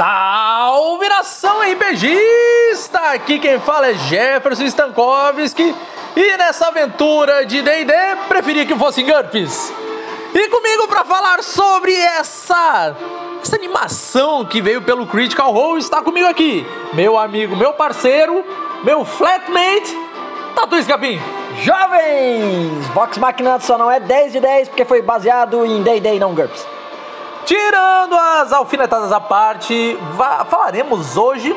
Salve nação RPGista! Aqui quem fala é Jefferson Stankovski e nessa aventura de D&D preferi que fosse GURPS. E comigo para falar sobre essa essa animação que veio pelo Critical Role está comigo aqui, meu amigo, meu parceiro, meu flatmate, Tatu Escapim. Jovens! Vox Machina só não é 10 de 10 porque foi baseado em D&D não GURPS. Tirando as alfinetadas à parte, falaremos hoje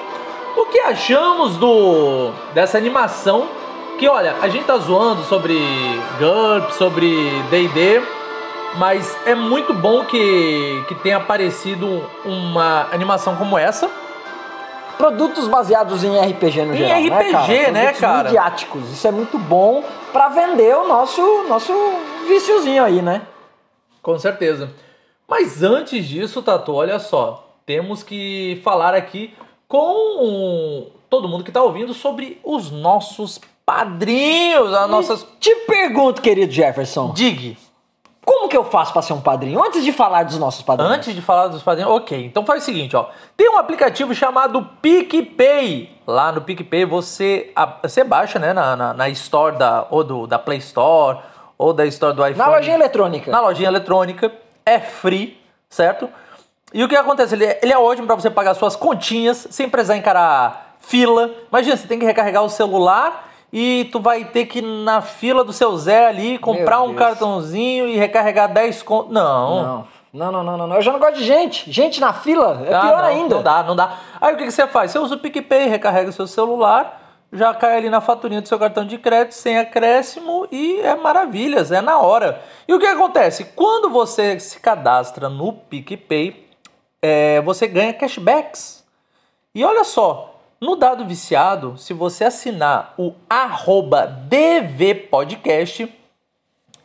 o que achamos do dessa animação. Que olha, a gente tá zoando sobre GURPS, sobre D&D, mas é muito bom que, que tenha aparecido uma animação como essa. Produtos baseados em RPG no em geral, RPG, né, cara? né, cara? midiáticos. Isso é muito bom para vender o nosso, nosso viciozinho aí, né? Com certeza. Mas antes disso, Tatu, olha só. Temos que falar aqui com todo mundo que está ouvindo sobre os nossos padrinhos, as nossas... Te pergunto, querido Jefferson. Dig. Como que eu faço para ser um padrinho? Antes de falar dos nossos padrinhos. Antes de falar dos padrinhos, ok. Então faz o seguinte, ó. Tem um aplicativo chamado PicPay. Lá no PicPay você, você baixa, né, na, na, na Store da, ou do, da Play Store ou da Store do iPhone. Na lojinha eletrônica. Na lojinha eletrônica. É free, certo? E o que acontece? Ele é, ele é ótimo para você pagar suas continhas sem precisar encarar fila. Imagina, você tem que recarregar o celular e tu vai ter que ir na fila do seu Zé ali comprar um cartãozinho e recarregar 10 contos. Não. Não, não, não, não, não. Eu já não gosto de gente. Gente na fila é ah, pior não, ainda. Não dá, não dá. Aí o que, que você faz? Você usa o PicPay, recarrega o seu celular, já cai ali na faturinha do seu cartão de crédito sem acréscimo e é maravilhas, é na hora. E o que acontece? Quando você se cadastra no PicPay, é, você ganha cashbacks. E olha só, no dado viciado, se você assinar o dvpodcast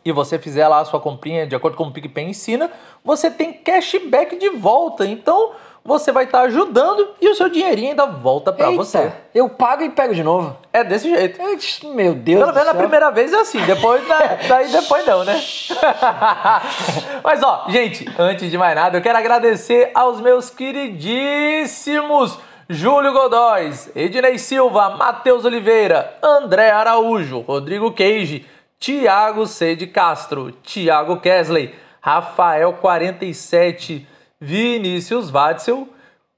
e você fizer lá a sua comprinha de acordo com o PicPay ensina, você tem cashback de volta. Então você vai estar tá ajudando e o seu dinheirinho ainda volta para você. Eu pago e pego de novo. É desse jeito. Meu Deus Pelo menos na primeira vez é assim, depois daí depois não, né? Mas ó, gente, antes de mais nada, eu quero agradecer aos meus queridíssimos Júlio Godóis, Ednei Silva, Matheus Oliveira, André Araújo, Rodrigo Queige, Tiago C. de Castro, Tiago Kesley, Rafael 47, Vinícius Watzel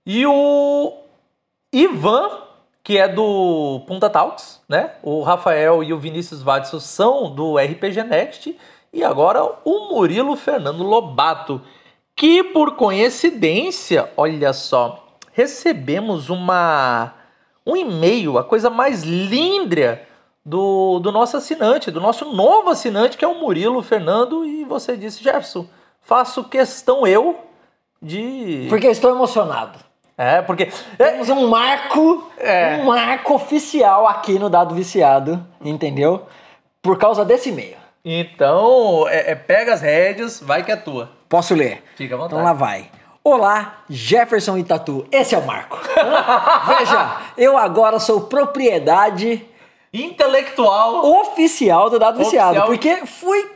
e o Ivan, que é do Punta Talks, né? O Rafael e o Vinícius Watzel são do RPG Next e agora o Murilo Fernando Lobato, que por coincidência, olha só, recebemos uma um e-mail, a coisa mais linda do, do nosso assinante, do nosso novo assinante, que é o Murilo Fernando, e você disse, Jefferson, faço questão eu de. Porque estou emocionado. É, porque. Temos um marco, é. um marco oficial aqui no Dado Viciado, entendeu? Por causa desse e-mail. Então, é, é, pega as rédeas, vai que é tua. Posso ler? Fica à vontade. Então lá vai. Olá, Jefferson e Tatu. Esse é o Marco. Veja, eu agora sou propriedade intelectual oficial do Dado oficial. Viciado, porque fui,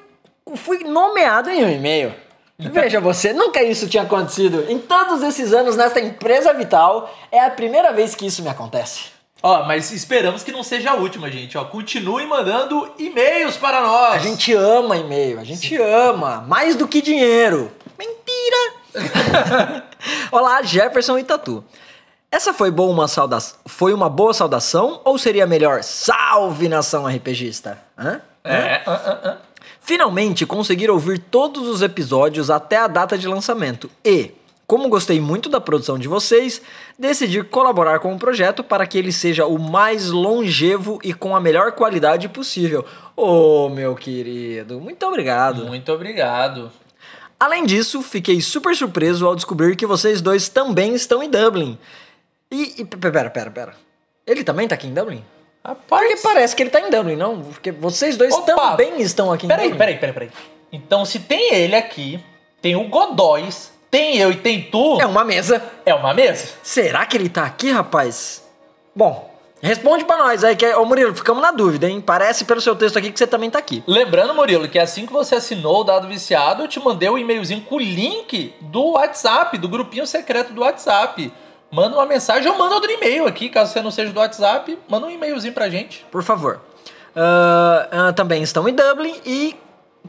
fui nomeado em um e-mail. Veja você, nunca isso tinha acontecido. Em todos esses anos nesta empresa vital, é a primeira vez que isso me acontece. Ó, mas esperamos que não seja a última, gente. Ó, continue mandando e-mails para nós. A gente ama e-mail, a gente Sim. ama. Mais do que dinheiro. Mentira! Olá, Jefferson e Tatu. Essa foi boa uma sauda... foi uma boa saudação ou seria melhor salve nação RPGista? Hã? É, Hã? Uh, uh, uh. Finalmente consegui ouvir todos os episódios até a data de lançamento e, como gostei muito da produção de vocês, decidi colaborar com o projeto para que ele seja o mais longevo e com a melhor qualidade possível. Ô, oh, meu querido, muito obrigado. Muito obrigado. Além disso, fiquei super surpreso ao descobrir que vocês dois também estão em Dublin. E, e pera, pera, pera. Ele também tá aqui em Dublin? Rapaz. Porque parece que ele tá em Dublin, não? Porque vocês dois Opa. também estão aqui em peraí, Dublin. Peraí, peraí, peraí. Então, se tem ele aqui, tem o Godóis, tem eu e tem tu. É uma mesa. É uma mesa? Será que ele tá aqui, rapaz? Bom, Responde para nós aí, que é... Ô Murilo, ficamos na dúvida, hein? Parece pelo seu texto aqui que você também tá aqui. Lembrando, Murilo, que assim que você assinou o Dado Viciado, eu te mandei o um e-mailzinho com o link do WhatsApp, do grupinho secreto do WhatsApp. Manda uma mensagem ou manda outro e-mail aqui, caso você não seja do WhatsApp, manda um e-mailzinho pra gente. Por favor. Ah, ah, também estão em Dublin e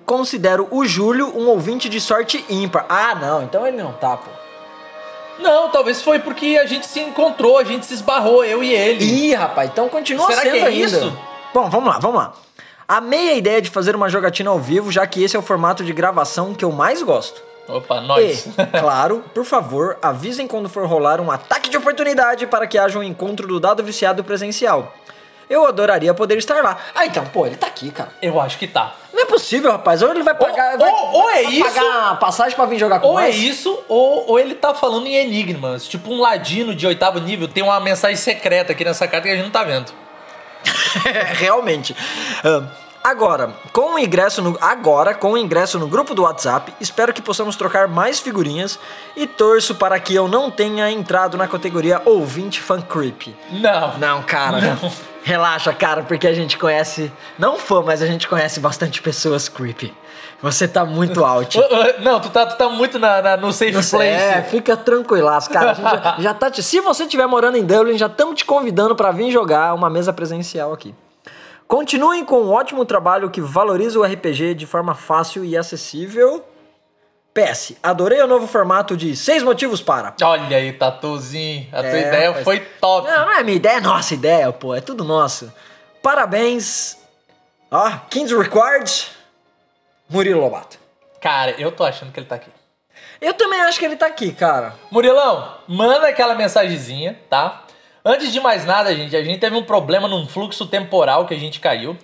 considero o Júlio um ouvinte de sorte ímpar. Ah, não, então ele não tá, pô. Não, talvez foi porque a gente se encontrou, a gente se esbarrou, eu e ele. Ih, rapaz, então continua Será sendo que é ainda. isso? Bom, vamos lá, vamos lá. Amei a ideia de fazer uma jogatina ao vivo, já que esse é o formato de gravação que eu mais gosto. Opa, nós. E, claro, por favor, avisem quando for rolar um ataque de oportunidade para que haja um encontro do dado viciado presencial. Eu adoraria poder estar lá. Ah, então, pô, ele tá aqui, cara. Eu acho que tá. Não é possível, rapaz. Ou ele vai pagar. Ou- vai, ou- ou vai é isso- pagar a passagem pra vir jogar com Ou é isso, ou, ou ele tá falando em enigmas. Tipo um ladino de oitavo nível tem uma mensagem secreta aqui nessa carta que a gente não tá vendo. Realmente. Agora, com o ingresso no agora com o ingresso no grupo do WhatsApp, espero que possamos trocar mais figurinhas e torço para que eu não tenha entrado na categoria ouvinte fan creep. Não. Não, cara. Relaxa, cara, porque a gente conhece, não fã, mas a gente conhece bastante pessoas creepy. Você tá muito out. Não, tu tá, tu tá muito na, na- no safe Não place. é, fica tranquilaço, cara. Já, já tá te, se você estiver morando em Dublin, já estamos te convidando para vir jogar uma mesa presencial aqui. Continuem com um ótimo trabalho que valoriza o RPG de forma fácil e acessível. PS, adorei o novo formato de seis motivos para. Olha aí, Tatuzinho. A tua É, ideia rapaz. foi top. Não, não é minha ideia, é nossa ideia, pô, é tudo nosso. Parabéns. Ó, Kings Required, Murilo Lobato. Cara, eu tô achando que ele tá aqui. Eu também acho que ele tá aqui, cara. Murilão, manda aquela mensagenzinha, tá? Antes de mais nada, gente, a gente teve um problema num fluxo temporal que a gente caiu.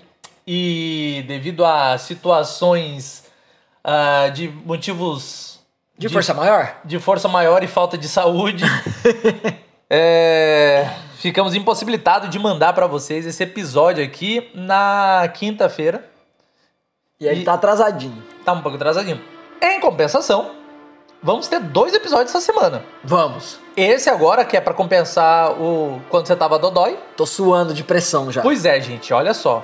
E devido a situações ah, de motivos De, força maior? de força maior e falta de saúde, é, ficamos impossibilitados de mandar pra vocês esse episódio aqui na quinta-feira. E ele E- tá atrasadinho. Tá um pouco atrasadinho. Em compensação, vamos ter dois episódios essa semana. Vamos. Esse agora, que é pra compensar o quando você tava dodói. Tô suando de pressão já. Pois é, gente, olha só.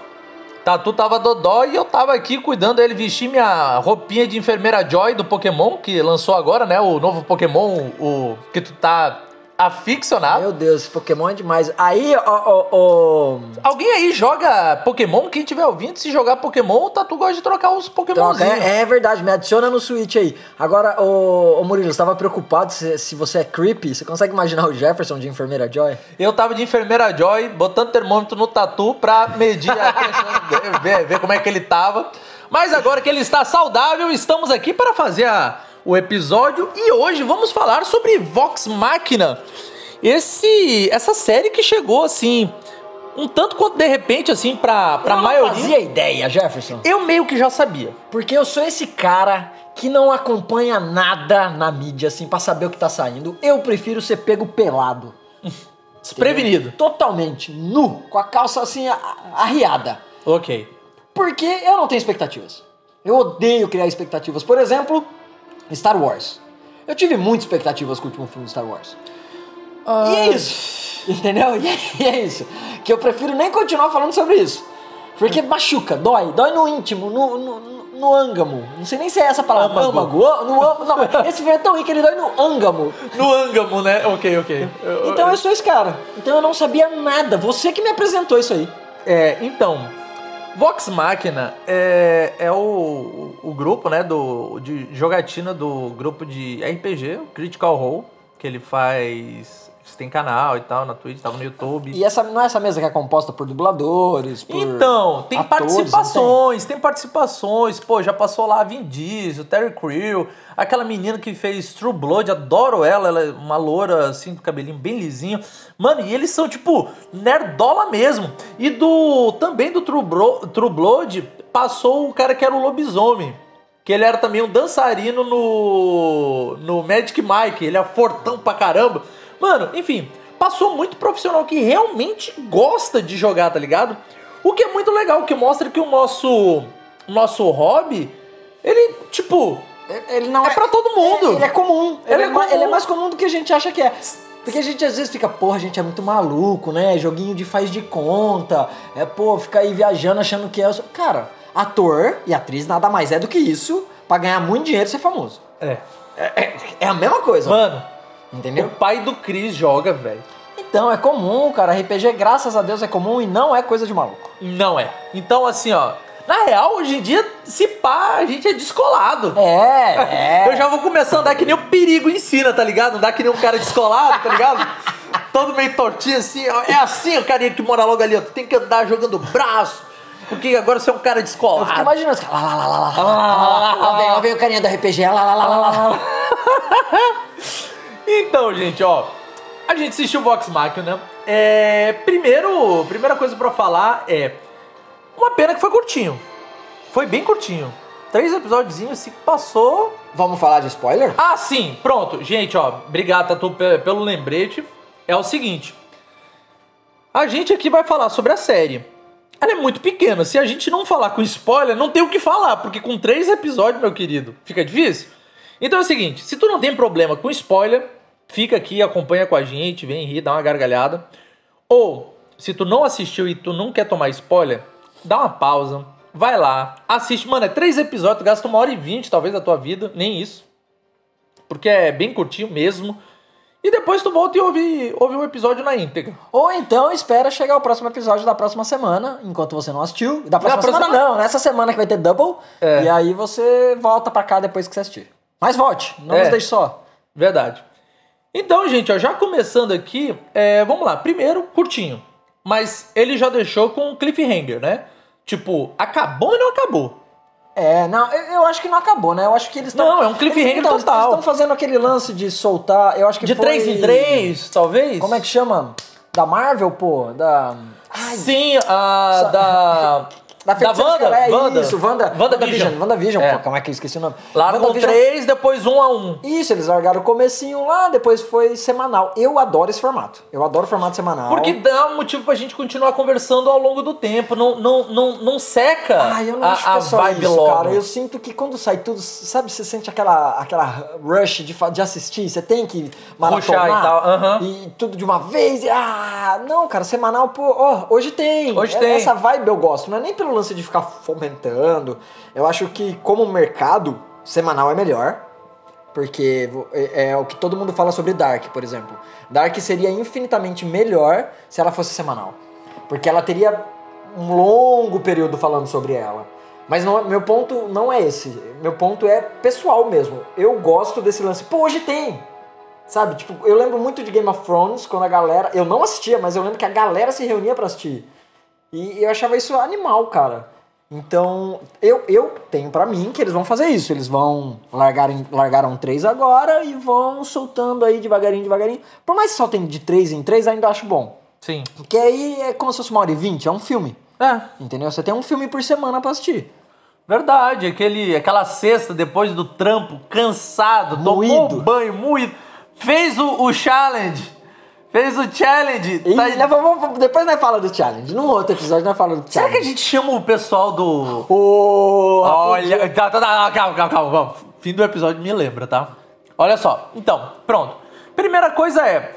Tatu tava dodói e eu tava aqui cuidando dele vestir minha roupinha de enfermeira Joy do Pokémon, que lançou agora, né? O novo Pokémon, o que tu tá aficionado. Meu Deus, Pokémon é demais. Aí, ó, ó, ó. Alguém aí joga Pokémon? Quem tiver ouvindo, se jogar Pokémon, o Tatu gosta de trocar os Troca, Pokémonzinhos. é, é verdade, me adiciona no Switch aí. Agora, ô, ô Murilo, você tava preocupado se, se você é creepy? Você consegue imaginar o Jefferson de enfermeira Joy? Eu tava de enfermeira Joy, botando termômetro no tatu pra medir a questão, ver, ver como é que ele tava. Mas agora que ele está saudável, estamos aqui para fazer a- o episódio e hoje vamos falar sobre Vox Machina. Esse, essa série que chegou assim, um tanto quanto de repente assim pra, pra eu maioria. não fazia ideia, Jefferson. Eu meio que já sabia. Porque eu sou esse cara que não acompanha nada na mídia, assim, pra saber o que tá saindo. Eu prefiro ser pego pelado. Desprevenido. Totalmente, nu, com a calça assim, arriada. Ok. Porque eu não tenho expectativas. Eu odeio criar expectativas. Por exemplo, Star Wars. Eu tive muitas expectativas com o último filme de Star Wars. E é isso. Entendeu? E é, e é isso. Que eu prefiro nem continuar falando sobre isso. Porque machuca, dói. Dói no íntimo, no, no, no- ângamo. Não sei nem se é essa palavra. Âmago. No, âmago. não, esse filme é tão ruim que ele dói no ângamo. No ângamo, né? Ok, ok. Então eu sou esse cara. Então eu não sabia nada. Você que me apresentou isso aí. É, então, Vox Machina é, é o, o grupo, né, do, de jogatina do grupo de RPG, Critical Role, que ele faz... Tem canal e tal na Twitch, tava no YouTube. E essa não é essa mesa que é composta por dubladores, por Então, tem atores, participações, tem participações. Pô, já passou lá Vin Diesel, Terry Crew, aquela menina que fez True Blood, adoro ela, ela é uma loura assim, com cabelinho bem lisinho. Mano, e eles são tipo nerdola mesmo. E do também do True, Bro- True Blood passou o cara que era o lobisomem. Que ele era também um dançarino no, no Magic Mike, ele é fortão pra caramba. Mano, enfim, passou muito profissional que realmente gosta de jogar, tá ligado? O que é muito legal, que mostra que o nosso nosso hobby, ele, tipo, Ele não É pra todo mundo. é- ele é comum. Ele Ele, é é, comum. ele é mais comum do que a gente acha que é. Porque a gente às vezes fica, porra, a gente é muito maluco, né? Joguinho de faz de conta. É, pô, ficar aí viajando achando que é. Cara, ator e atriz nada mais é do que isso pra ganhar muito dinheiro e ser famoso. é. É, é- é a mesma coisa. Mano, Entendeu? O pai do Chris joga, velho. Então, é comum, cara. RPG, graças a Deus, é comum e não é coisa de maluco. Não é. Então, assim, ó. Na real, hoje em dia, se pá, a gente é descolado. É, é. Eu já vou começar a andar que nem o perigo ensina, tá ligado? Andar que nem um cara descolado, tá ligado? Todo meio tortinho assim, ó. É assim o carinha que mora logo ali, ó. Tu tem que andar jogando braço. Porque agora você é um cara Eu fico descolado. imaginando os caras. Lá, lá, lá, lá, lá, lá, lá, lá, lá, vem, lá vem o carinha do RPG. Lá, lá, lá, lá, lá, lá. Então, gente, ó. A gente assistiu Vox Machina. É, primeiro, primeira coisa pra falar é. Uma pena que foi curtinho. Foi bem curtinho. Três episódios se passou. Vamos falar de spoiler? Ah, sim, pronto. Gente, ó, obrigado, Tatu, pe- pelo lembrete. É o seguinte. A gente aqui vai falar sobre a série. Ela é muito pequena. Se a gente não falar com spoiler, não tem o que falar, porque com três episódios, meu querido, fica difícil. Então é o seguinte, se tu não tem problema com spoiler, fica aqui, acompanha com a gente, vem rir, dá uma gargalhada. Ou, se tu não assistiu e tu não quer tomar spoiler, dá uma pausa, vai lá, assiste. Mano, é três episódios, tu gasta uma hora e vinte, talvez, da tua vida, nem isso. Porque é bem curtinho mesmo. E depois tu volta e ouve, ouve o episódio na íntegra. Ou então espera chegar o próximo episódio da próxima semana, enquanto você não assistiu. Da próxima próxima- semana não, nessa semana que vai ter double. É. E aí você volta pra cá depois que você assistir. Mas volte, não É. nos deixe só. Verdade. Então, gente, ó, já começando aqui, é, vamos lá. Primeiro, curtinho. Mas ele já deixou com um cliffhanger, né? Tipo, acabou e não acabou. É, não, eu, eu acho que não acabou, né? Eu acho que eles estão. Não, é um cliffhanger eles, total. Eles estão fazendo aquele lance de soltar. Eu acho que De foi- três em três, talvez? Como é que chama? Da Marvel, pô? Da. Ai, Sim, a da... da da Wanda. Escarlate, Wanda. Isso, Wanda. WandaVision. WandaVision, É. pô, como é que eu esqueci o nome? Largam três, depois um a um. Isso, eles largaram o comecinho lá, depois foi semanal. Eu adoro esse formato. Eu adoro o formato semanal. Porque dá um motivo pra gente continuar conversando ao longo do tempo. Não, não, não, não seca Ah, eu não a, acho que é só vibe isso, logo. cara. Eu sinto que quando sai tudo, sabe, você sente aquela, aquela rush de, de assistir, você tem que maratonar Rushar e tal, e tudo de uma vez. e, ah, não, cara, semanal, pô, ó, hoje tem. Hoje É- tem. Essa vibe eu gosto, não é nem pelo lance de ficar fomentando. Eu acho que como mercado, semanal é melhor. Porque é, é o que todo mundo fala sobre Dark, por exemplo. Dark seria infinitamente melhor se ela fosse semanal. Porque ela teria um longo período falando sobre ela. Mas não- meu ponto não é esse. Meu ponto é pessoal mesmo. Eu gosto desse lance. Pô, hoje tem! Sabe? Tipo, eu lembro muito de Game of Thrones, quando a galera. Eu não assistia, mas eu lembro que a galera se reunia pra assistir. E eu achava isso animal, cara. Então, eu, eu tenho pra mim que eles vão fazer isso. Eles vão largar largaram três agora e vão soltando aí devagarinho, devagarinho. Por mais que soltem de três em três, ainda acho bom. Sim. Porque aí é como se fosse uma hora e vinte, é um filme. É, Entendeu? Você tem um filme por semana pra assistir. verdade. Aquele, aquela sexta depois do trampo, cansado, tomou Moído. um banho, moído. Fez o, o challenge. Fez o challenge. E tá- né, vamos- depois nós fala do challenge. Num outro episódio nós fala do challenge. Será que a gente chama o pessoal do. Ô, Olha, tá, tá, tá, calma, calma, calma, calma. Fim do episódio me lembra, tá? Olha só. Então, pronto. Primeira coisa é.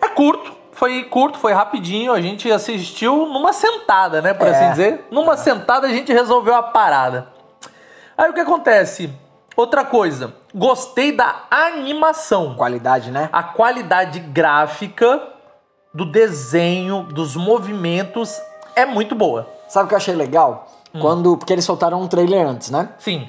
É curto. Foi curto, foi rapidinho. A gente assistiu numa sentada, né? Por É. assim dizer. Numa sentada a gente resolveu a parada. Aí o que acontece? Outra coisa. Gostei da animação. Qualidade, né? A qualidade gráfica do desenho, dos movimentos é muito boa. Sabe o que eu achei legal? Hum. Quando. Porque eles soltaram um trailer antes, né? Sim.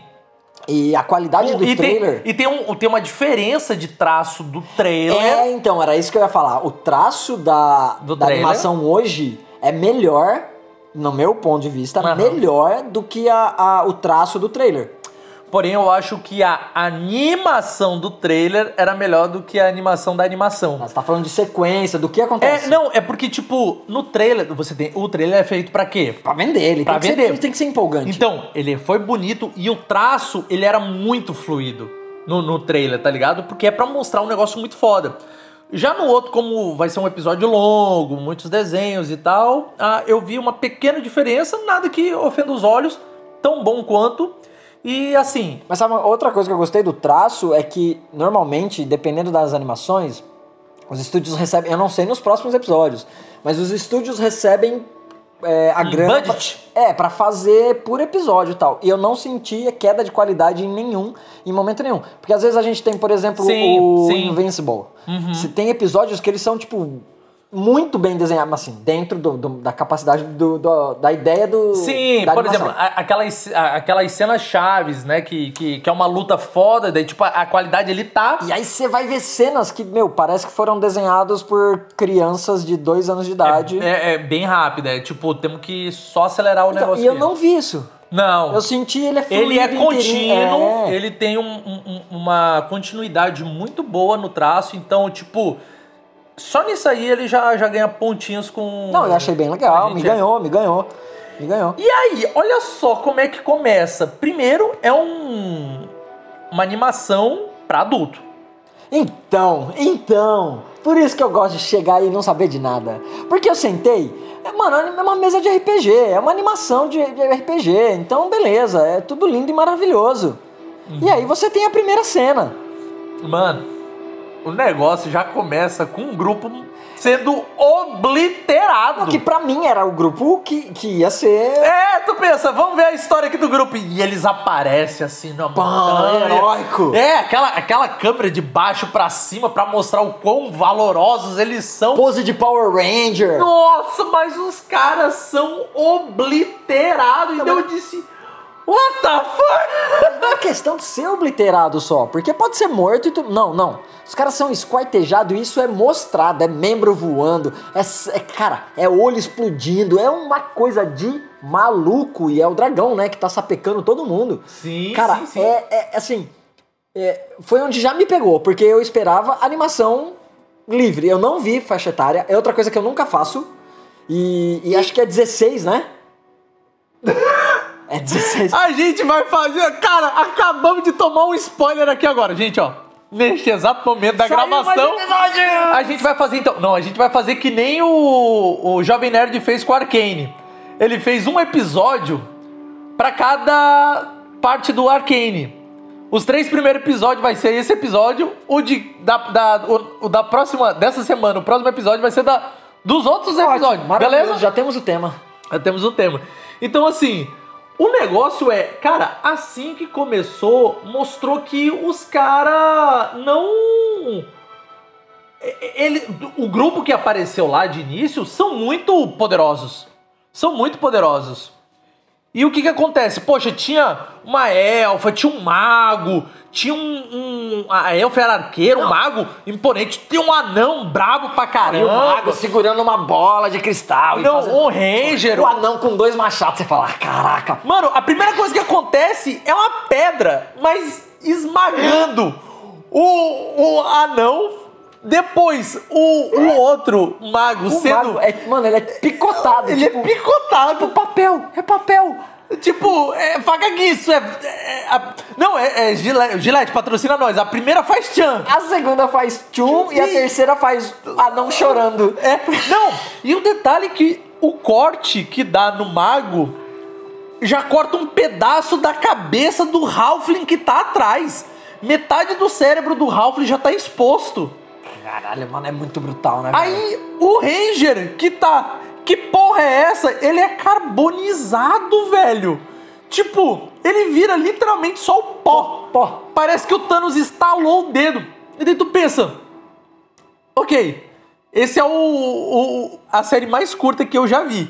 E a qualidade do e trailer. tem, e tem, um, tem uma diferença de traço do trailer. É, então, era isso que eu ia falar. O traço da, Do da trailer. animação hoje é melhor, no meu ponto de vista, Aham. melhor do que a, a- o traço do trailer. Porém, eu acho que a animação do trailer era melhor do que a animação da animação. Você tá falando de sequência, do que acontece. É, não, é porque, tipo, no trailer, você tem. O trailer é feito pra quê? Pra vender, ele Pra tem, que vender. Ser, ele tem que ser empolgante. Então, ele foi bonito e o traço, ele era muito fluido no, no trailer, tá ligado? Porque é pra mostrar um negócio muito foda. Já no outro, como vai ser um episódio longo, muitos desenhos e tal, ah, eu vi uma pequena diferença, nada que ofenda os olhos, tão bom quanto. E assim, Mas sabe, outra coisa que eu gostei do traço é que, normalmente, dependendo das animações, os estúdios recebem. Eu não sei nos próximos episódios, mas os estúdios recebem é, a Em grana. budget? Pra, é, pra fazer por episódio e tal. E eu não senti queda de qualidade em nenhum, em momento nenhum. Porque às vezes a gente tem, por exemplo, Sim, o sim. Uhum. Invincible. Se tem episódios que eles são, tipo, muito bem desenhados, assim, dentro do- do- da capacidade do, do- da ideia do. Sim, por animação. exemplo, aquelas, aquelas cenas chaves, né? Que, que, que é uma luta foda, daí, tipo, a, a qualidade ali tá. E aí você vai ver cenas que, meu, parece que foram desenhados por crianças de dois anos de idade. É, é bem rápida. É tipo, temos que só acelerar o Então, negócio. e eu aqui. não vi isso. Não. Eu senti ele é Ele é fluido, contínuo, É. ele tem um- um- uma continuidade muito boa no traço, então, tipo, só nisso aí ele já, já ganha pontinhos com. Não, eu achei bem legal, me ganhou, me ganhou. Me ganhou. E aí, olha só como é que começa. Primeiro é um uma animação pra adulto. Então, então, por isso que eu gosto de chegar e não saber de nada. Porque eu sentei, mano, é uma mesa de RPG, é uma animação de, de RPG, então beleza, é tudo lindo e maravilhoso. E aí você tem a primeira cena. Mano, o negócio já começa com um grupo sendo obliterado. Que pra mim era o grupo que, que ia ser. É, tu pensa, vamos ver a história aqui do grupo. E eles aparecem assim na montanha. heróico. É, aquela, aquela câmera de baixo pra cima pra mostrar o quão valorosos eles são. Pose de Power Ranger. Nossa, mas os caras são obliterados. Então eu disse, what the fuck? Não é questão de ser obliterado só, porque pode ser morto e tudo. Não, não. Os caras são esquartejados e isso é mostrado, é membro voando, é, é, cara, é olho explodindo, é uma coisa de maluco e é o dragão, né, que tá sapecando todo mundo. Sim, Cara, sim, sim. é, é assim, é, foi onde já me pegou, porque eu esperava animação livre. Eu não vi faixa etária, é outra coisa que eu nunca faço. E, e acho que é 16, né? É 16. A gente vai fazer. Cara, acabamos de tomar um spoiler aqui agora, gente, ó. Neste exato momento da Saiu mais gravação. episódio! A gente vai fazer então. Não, a gente vai fazer que nem o, o Jovem Nerd fez com o Arcane. Ele fez um episódio pra cada parte do Arcane. Os três primeiros episódios vai ser esse episódio. O de da, da, o, o da próxima dessa semana, o próximo episódio vai ser da dos outros episódios. Maravilhoso, beleza? Já temos o tema. Já temos o tema. Então, assim, o negócio é, cara, assim que começou, mostrou que os caras não. Ele, o grupo que apareceu lá de início são muito poderosos. São muito poderosos. E o que que acontece? Poxa, tinha uma elfa, tinha um mago, tinha um. um- a elfa era arqueiro, um mago imponente, tinha um anão brabo pra E caramba. o mago segurando uma bola de cristal. e Não, fazendo- um ranger. O anão com dois machados, você fala, "Ah, caraca. Mano, a primeira coisa que acontece é uma pedra, mas esmagando o, o anão. Depois, o, o outro mago O sendo. mago, é, mano, ele é picotado. ele tipo, é picotado. tipo papel, é papel. Tipo, é faca guiço. É, é- a- não, é, é Gillette, Gillette, patrocina nós. A primeira faz tchan. A segunda faz tchum e a E- terceira faz anão chorando. É, não, e o detalhe é que o corte que dá no mago já corta um pedaço da cabeça do Halfling que tá atrás. Metade do cérebro do Halfling já tá exposto. Caralho, mano, é muito brutal, né? Aí o Ranger que tá. Que porra é essa? Ele é carbonizado, velho. Tipo, ele vira literalmente só o pó. Pó. Parece que o Thanos estalou o dedo. E daí tu pensa. Ok, esse é o, o- a série mais curta que eu já vi.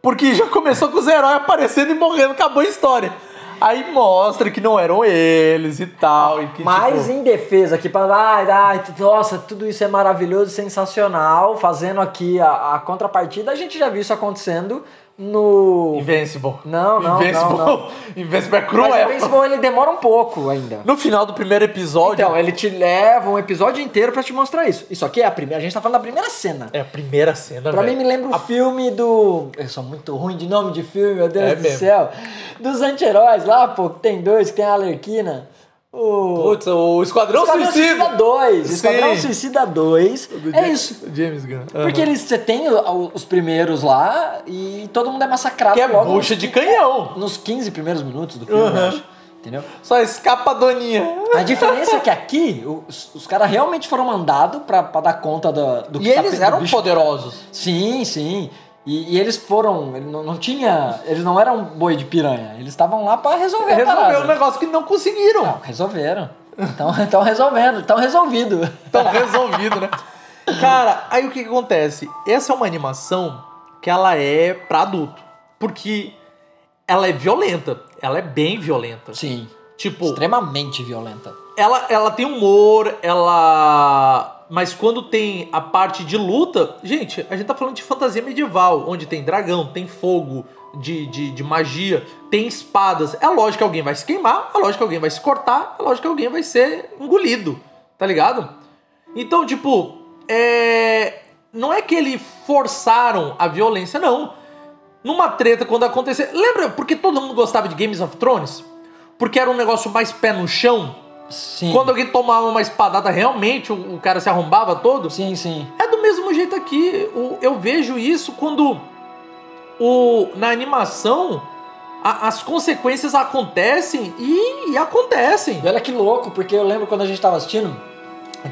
Porque já começou com os heróis aparecendo e morrendo, acabou a história. Aí mostra que não eram eles e tal. E que, Mas tipo, em defesa aqui, para ai, ai, nossa, tudo isso é maravilhoso, sensacional. Fazendo aqui a, a contrapartida, a gente já viu isso acontecendo no. Invincible. Não, não, Invincible. não, não. Invincible é Mas cruel. o Invincible ele demora um pouco ainda. No final do primeiro episódio. Então, ele te leva um episódio inteiro pra te mostrar isso. Isso aqui é a primeira. A gente tá falando da primeira cena. É a primeira cena, Pra velho. mim me lembra o filme do. Eu sou muito ruim de nome de filme, meu Deus É do mesmo. céu. Dos anti-heróis lá, pô, que tem dois, que tem a Alerquina. O. Putz, o Esquadrão, Esquadrão Suicida Suicida. 2. Sim. Esquadrão Suicida 2. Do É Ja- isso. James Gunn. Porque eles, você tem os primeiros lá e todo mundo é massacrado Que é logo bucha de canhão. nos 15 primeiros minutos do filme, eu Uhum. acho. Entendeu? Só escapa a doninha. A diferença é que aqui os, os caras realmente foram mandados pra, pra dar conta do, do E tá eles eram bicho. poderosos. Sim, sim. E, e eles foram, ele não, não tinha, eles não eram boi de piranha, eles estavam lá pra resolver parada. um negócio que não conseguiram. Não, resolveram. Estão resolvendo, estão resolvido. Tá resolvido, né? Cara, aí o que, que acontece? Essa é uma animação que ela é pra adulto. Porque ela é violenta. Ela é bem violenta. Sim, Tipo, extremamente violenta. ela, ela tem humor, ela. Mas quando tem a parte de luta. Gente, a gente tá falando de fantasia medieval, onde tem dragão, tem fogo, de, de, de magia, tem espadas. É lógico que alguém vai se queimar, é lógico que alguém vai se cortar, é lógico que alguém vai ser engolido, tá ligado? Então, tipo, é. Não é que eles forçaram a violência, não. Numa treta, quando acontecer. Lembra porque todo mundo gostava de Games of Thrones? Porque era um negócio mais pé no chão. Sim. Quando alguém tomava uma espadada, realmente o, o cara se arrombava todo. Sim, sim. É do mesmo jeito aqui. O- eu vejo isso quando o, na animação a- as consequências acontecem e, e acontecem. E olha que louco, porque eu lembro quando a gente tava assistindo,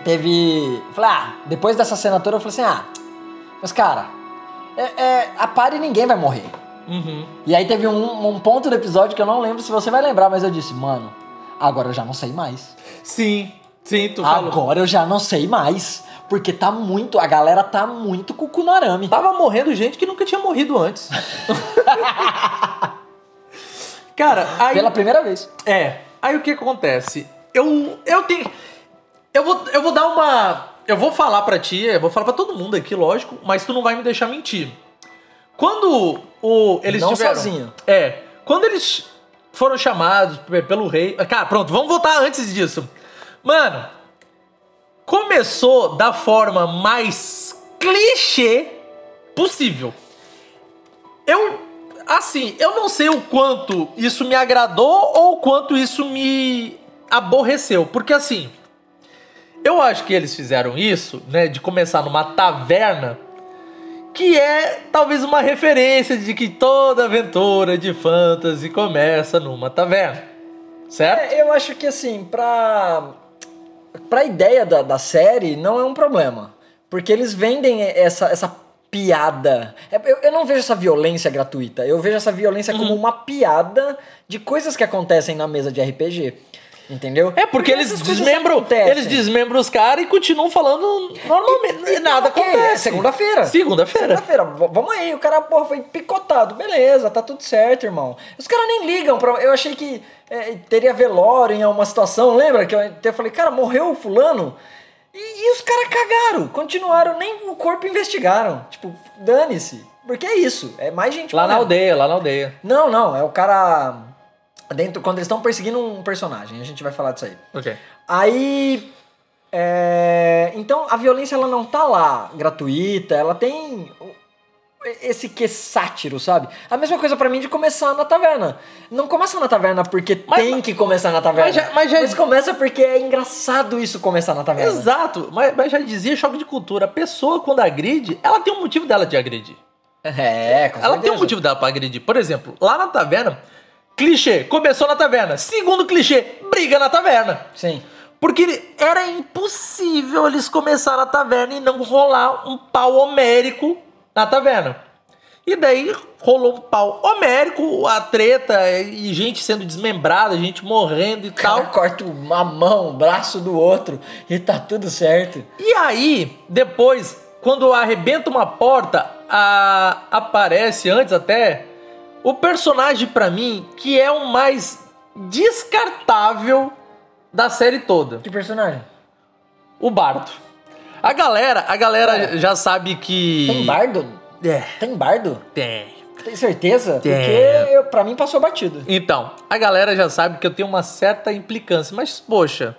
teve. Falei, ah, depois dessa cena toda eu falei assim, ah, mas cara, é, é, a pare ninguém vai morrer. Uhum. E aí teve um, um ponto do episódio que eu não lembro se você vai lembrar, mas eu disse, mano, agora eu já não sei mais. Sim, sim, tu falou. Agora eu já não sei mais. Porque tá muito. A galera tá muito com o cu no arame. Tava morrendo gente que nunca tinha morrido antes. Cara, aí. Pela primeira vez. É. Aí o que acontece? Eu, eu tenho. Eu vou, eu vou dar uma. Eu vou falar pra ti, eu vou falar pra todo mundo aqui, lógico, mas tu não vai me deixar mentir. Quando o, eles Não tiveram. sozinho. É. Quando eles foram chamados pe- pelo rei. Cara, pronto, vamos voltar antes disso. Mano, começou da forma mais clichê possível. Eu, assim, eu não sei o quanto isso me agradou ou o quanto isso me aborreceu. Porque, assim, eu acho que eles fizeram isso, né, de começar numa taverna, que é talvez uma referência de que toda aventura de fantasy começa numa taverna. Certo? É, eu acho que assim, pra. Pra ideia da, da série, não é um problema. Porque eles vendem essa, essa piada. É, Eu, eu não vejo essa violência gratuita. Eu vejo essa violência Uhum. como uma piada de coisas que acontecem na mesa de RPG. Entendeu? É porque eles desmembram, acontecem. eles desmembram os caras e continuam falando normalmente. E, nada Ok, acontece. é segunda-feira. Segunda-feira. Segunda-feira, vamos aí, o cara, porra, foi picotado. Beleza, tá tudo certo, irmão. Os caras nem ligam pra. Eu achei que é, teria velório em alguma situação, lembra? Que eu até falei, cara, morreu o fulano. E, e os caras cagaram, continuaram, nem o corpo investigaram. Tipo, dane-se. Porque é isso, é mais gente Lá na morrendo. aldeia, lá na aldeia. Não, não, é o cara. Dentro, quando eles estão perseguindo um personagem, a gente vai falar disso aí. Ok. Aí. é, então a violência ela não tá lá gratuita, ela tem esse que sátiro, sabe? A mesma coisa pra mim de começar na taverna. Não começa na taverna porque Mas- tem que começar na taverna. mas já- mas já- começa porque é engraçado isso começar na taverna. Exato, mas, mas já dizia choque de cultura. A pessoa, quando agride, ela tem um motivo dela de agredir. É, com Ela tem um certeza. motivo dela pra agredir. Por exemplo, lá na taverna, clichê, começou na taverna. Segundo clichê, briga na taverna. Sim. Porque era impossível eles começarem na taverna e não rolar um pau homérico na taverna. E daí rolou um pau homérico, a treta e gente sendo desmembrada, gente morrendo e O cara tal. corta uma mão, o braço do outro e tá tudo certo. E aí, depois, quando arrebenta uma porta, a- aparece antes até o personagem pra mim que é o mais descartável da série toda, Que personagem? o Bardo. A galera, a galera já sabe que Tem bardo? É, Tem bardo? tem. Tem certeza? Tem. Porque eu, pra mim passou batido. Então, a galera já sabe que eu tenho uma certa implicância, mas poxa,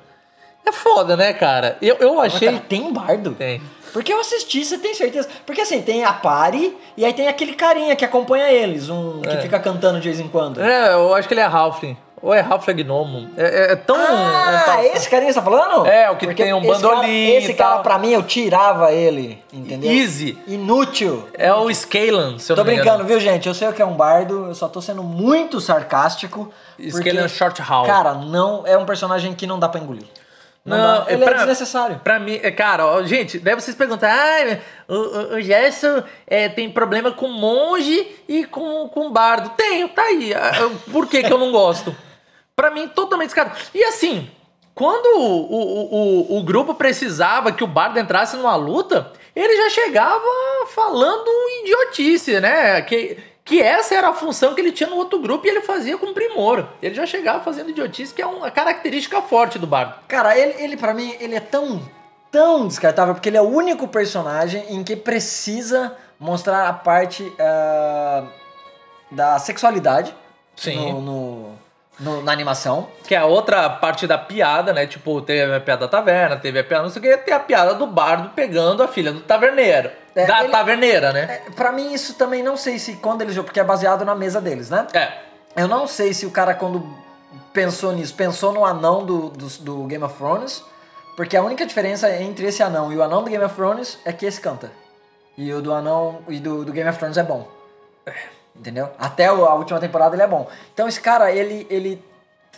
é foda, né, cara? Eu, eu Mas, achei cara, tem bardo? tem. Porque eu assisti, você tem certeza? Porque assim, tem a Pari e aí tem aquele carinha que acompanha eles, um que É. fica cantando de vez em quando. É, eu acho que ele é Halfling. Ou é Halfling Gnomo. É, é- é tão. Ah, é, esse carinha que você tá falando? É, o que Porque tem um esse bandolim Cara, e esse cara, pra mim, eu tirava ele, entendeu? Easy. Inútil. É o Scalan, se eu Tô brincando, viu, gente? Eu sei o que é um bardo, eu só tô sendo muito sarcástico. Scalan Short Hall. Cara, não, é um personagem que não dá pra engolir. Não, Não, dá. ele pra- é desnecessário. Pra mim, é, cara, ó, gente, deve vocês perguntar, ah, o, o, Gerson é, tem problema com monge e com, com bardo. Tenho, tá aí. Por que, que eu não gosto? Pra mim, totalmente descarado. E assim, quando o, o, o, o grupo precisava que o bardo entrasse numa luta, ele já chegava falando idiotice, né? Que, que essa era a função que ele tinha no outro grupo e ele fazia com primor. Ele já chegava fazendo idiotice, que é uma característica forte do bardo. Cara, ele, ele para mim, ele é tão, tão descartável, porque ele é o único personagem em que precisa mostrar a parte ah, da sexualidade Sim. no, no- no- na animação. Que é a outra parte da piada, né? Tipo, teve a piada da taverna, teve a piada não sei o que, tem a piada do bardo pegando a filha do taverneiro. É, da ele- taverneira, né? É, pra mim, isso também não sei se quando eles jogam, porque é baseado na mesa deles, né? É. Eu não sei se o cara, quando pensou nisso, pensou no anão do, do, do Game of Thrones, porque a única diferença entre esse anão e o anão do Game of Thrones é que esse canta. E o do anão e do, do Game of Thrones é bom. Entendeu? Até a última temporada ele é bom. Então esse cara, ele. ele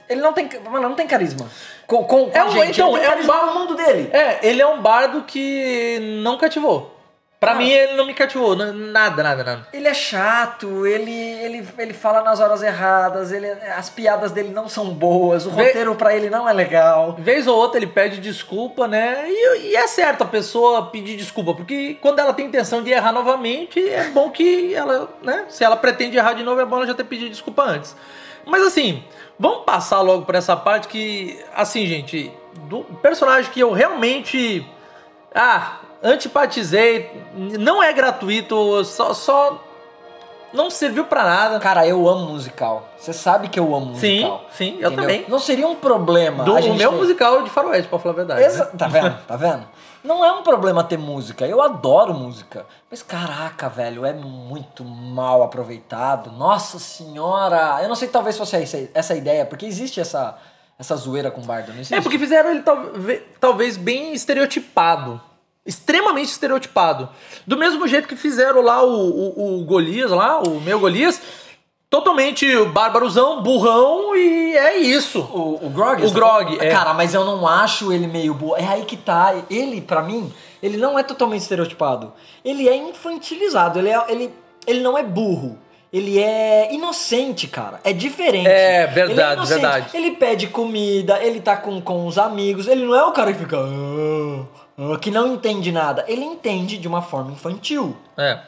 ele não tem, mano, não tem carisma. Com, com, com É um- gente. então, é um carisma ba- no mundo dele. É, ele é um bardo que não cativou. Pra Ah. mim, ele não me cativou. Nada, nada, nada. Ele é chato, ele, ele, ele fala nas horas erradas, ele, as piadas dele não são boas, o Vê- roteiro pra ele não é legal. Vez ou outra ele pede desculpa, né? E, e é certo a pessoa pedir desculpa, porque quando ela tem intenção de errar novamente, é bom que ela, né? Se ela pretende errar de novo, é bom ela já ter pedido desculpa antes. Mas assim, vamos passar logo por essa parte que, assim, gente, do personagem que eu realmente. Ah, antipatizei, não é gratuito, só. só não serviu pra nada. Cara, eu amo musical. Você sabe que eu amo Sim, musical. sim, eu também. Não seria um problema. Do a o gente meu musical de faroeste, pra falar a verdade. Exa- né? Tá vendo? Tá vendo? Não é um problema ter música. Eu adoro música. Mas caraca, velho, é muito mal aproveitado. Nossa senhora! Eu não sei talvez fosse essa, ideia, porque existe essa, essa zoeira com bardo, não existe? É, porque fizeram ele talve- talvez bem estereotipado. Extremamente estereotipado. Do mesmo jeito que fizeram lá o, o, o Golias, lá, o meu Golias, totalmente bárbarozão, burrão e é isso. O, o Grog? O Grog, é. Cara, mas eu não acho ele meio boa. É aí que tá. Ele, pra mim, ele não é totalmente estereotipado. Ele é infantilizado. Ele, é, ele, ele não é burro. Ele é inocente, cara. É diferente. É, verdade, Ele é verdade. Ele pede comida, ele tá com, com os amigos. Ele não é o cara que fica. "Ah, ah", que não entende nada. Ele entende de uma forma infantil. É.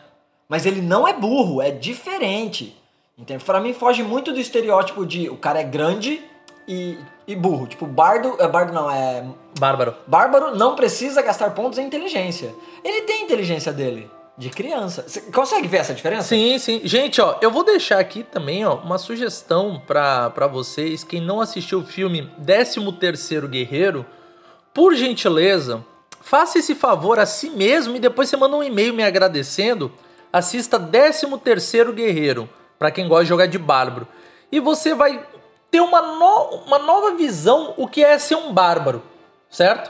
Mas ele não é burro, é diferente. Entende? Pra mim foge muito do estereótipo de o cara é grande e, e burro. Tipo, bardo. É bardo não, é. Bárbaro. Bárbaro não precisa gastar pontos em inteligência. Ele tem a inteligência dele. De criança. Você consegue ver essa diferença? Sim, sim. Gente, ó, eu vou deixar aqui também, ó, uma sugestão pra, pra vocês. Quem não assistiu o filme 13º Guerreiro, por gentileza, faça esse favor a si mesmo e depois você manda um e-mail me agradecendo. Assista 13º Guerreiro, pra quem gosta de jogar de bárbaro. E você vai ter uma, no- uma nova visão o que é ser um bárbaro, certo?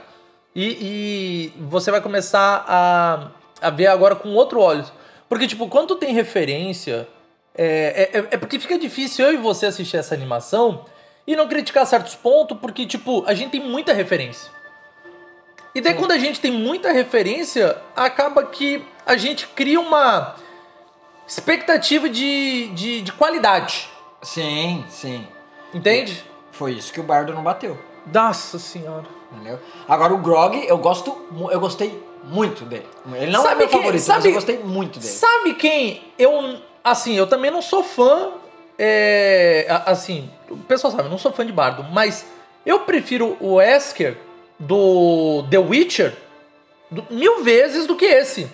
E, e você vai começar a, a ver agora com outro olhos. Porque, tipo, quando tem referência, é, é, é porque fica difícil eu e você assistir essa animação e não criticar certos pontos, porque, tipo, a gente tem muita referência. E daí, quando a gente tem muita referência, acaba que a gente cria uma expectativa de, de, de qualidade. Sim, sim. Entende? Foi isso que o Bardo não bateu. Nossa senhora. Entendeu? Agora o Grog, eu gosto. Eu gostei muito dele. Ele não é Sabe meu quem- favorito, mas sabe- eu gostei muito dele. Sabe quem eu. Assim, eu também não sou fã. é, assim, o pessoal sabe, eu não sou fã de Bardo, mas eu prefiro o Wesker do The Witcher mil vezes do que esse.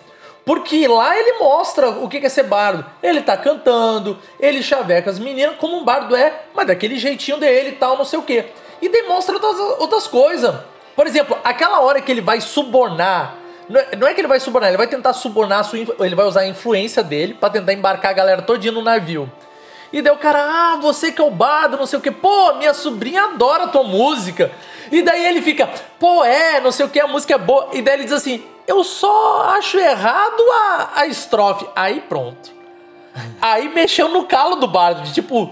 Porque lá ele mostra o que é ser bardo. Ele tá cantando, ele chaveca as meninas como um bardo é, mas daquele jeitinho dele e tal, não sei o quê. E demonstra outras, outras coisas. Por exemplo, aquela hora que ele vai subornar. Não é, é que ele vai subornar, ele vai tentar subornar sua. Ele vai usar a influência dele pra tentar embarcar a galera todinha no navio. E daí o cara, ah, você que é o bardo, não sei o que. Pô, minha sobrinha adora a tua música. E daí ele fica, pô, é, não sei o que, a música é boa. E daí ele diz assim, eu só acho errado a, a estrofe. Aí pronto. Aí mexeu no calo do bardo, de tipo...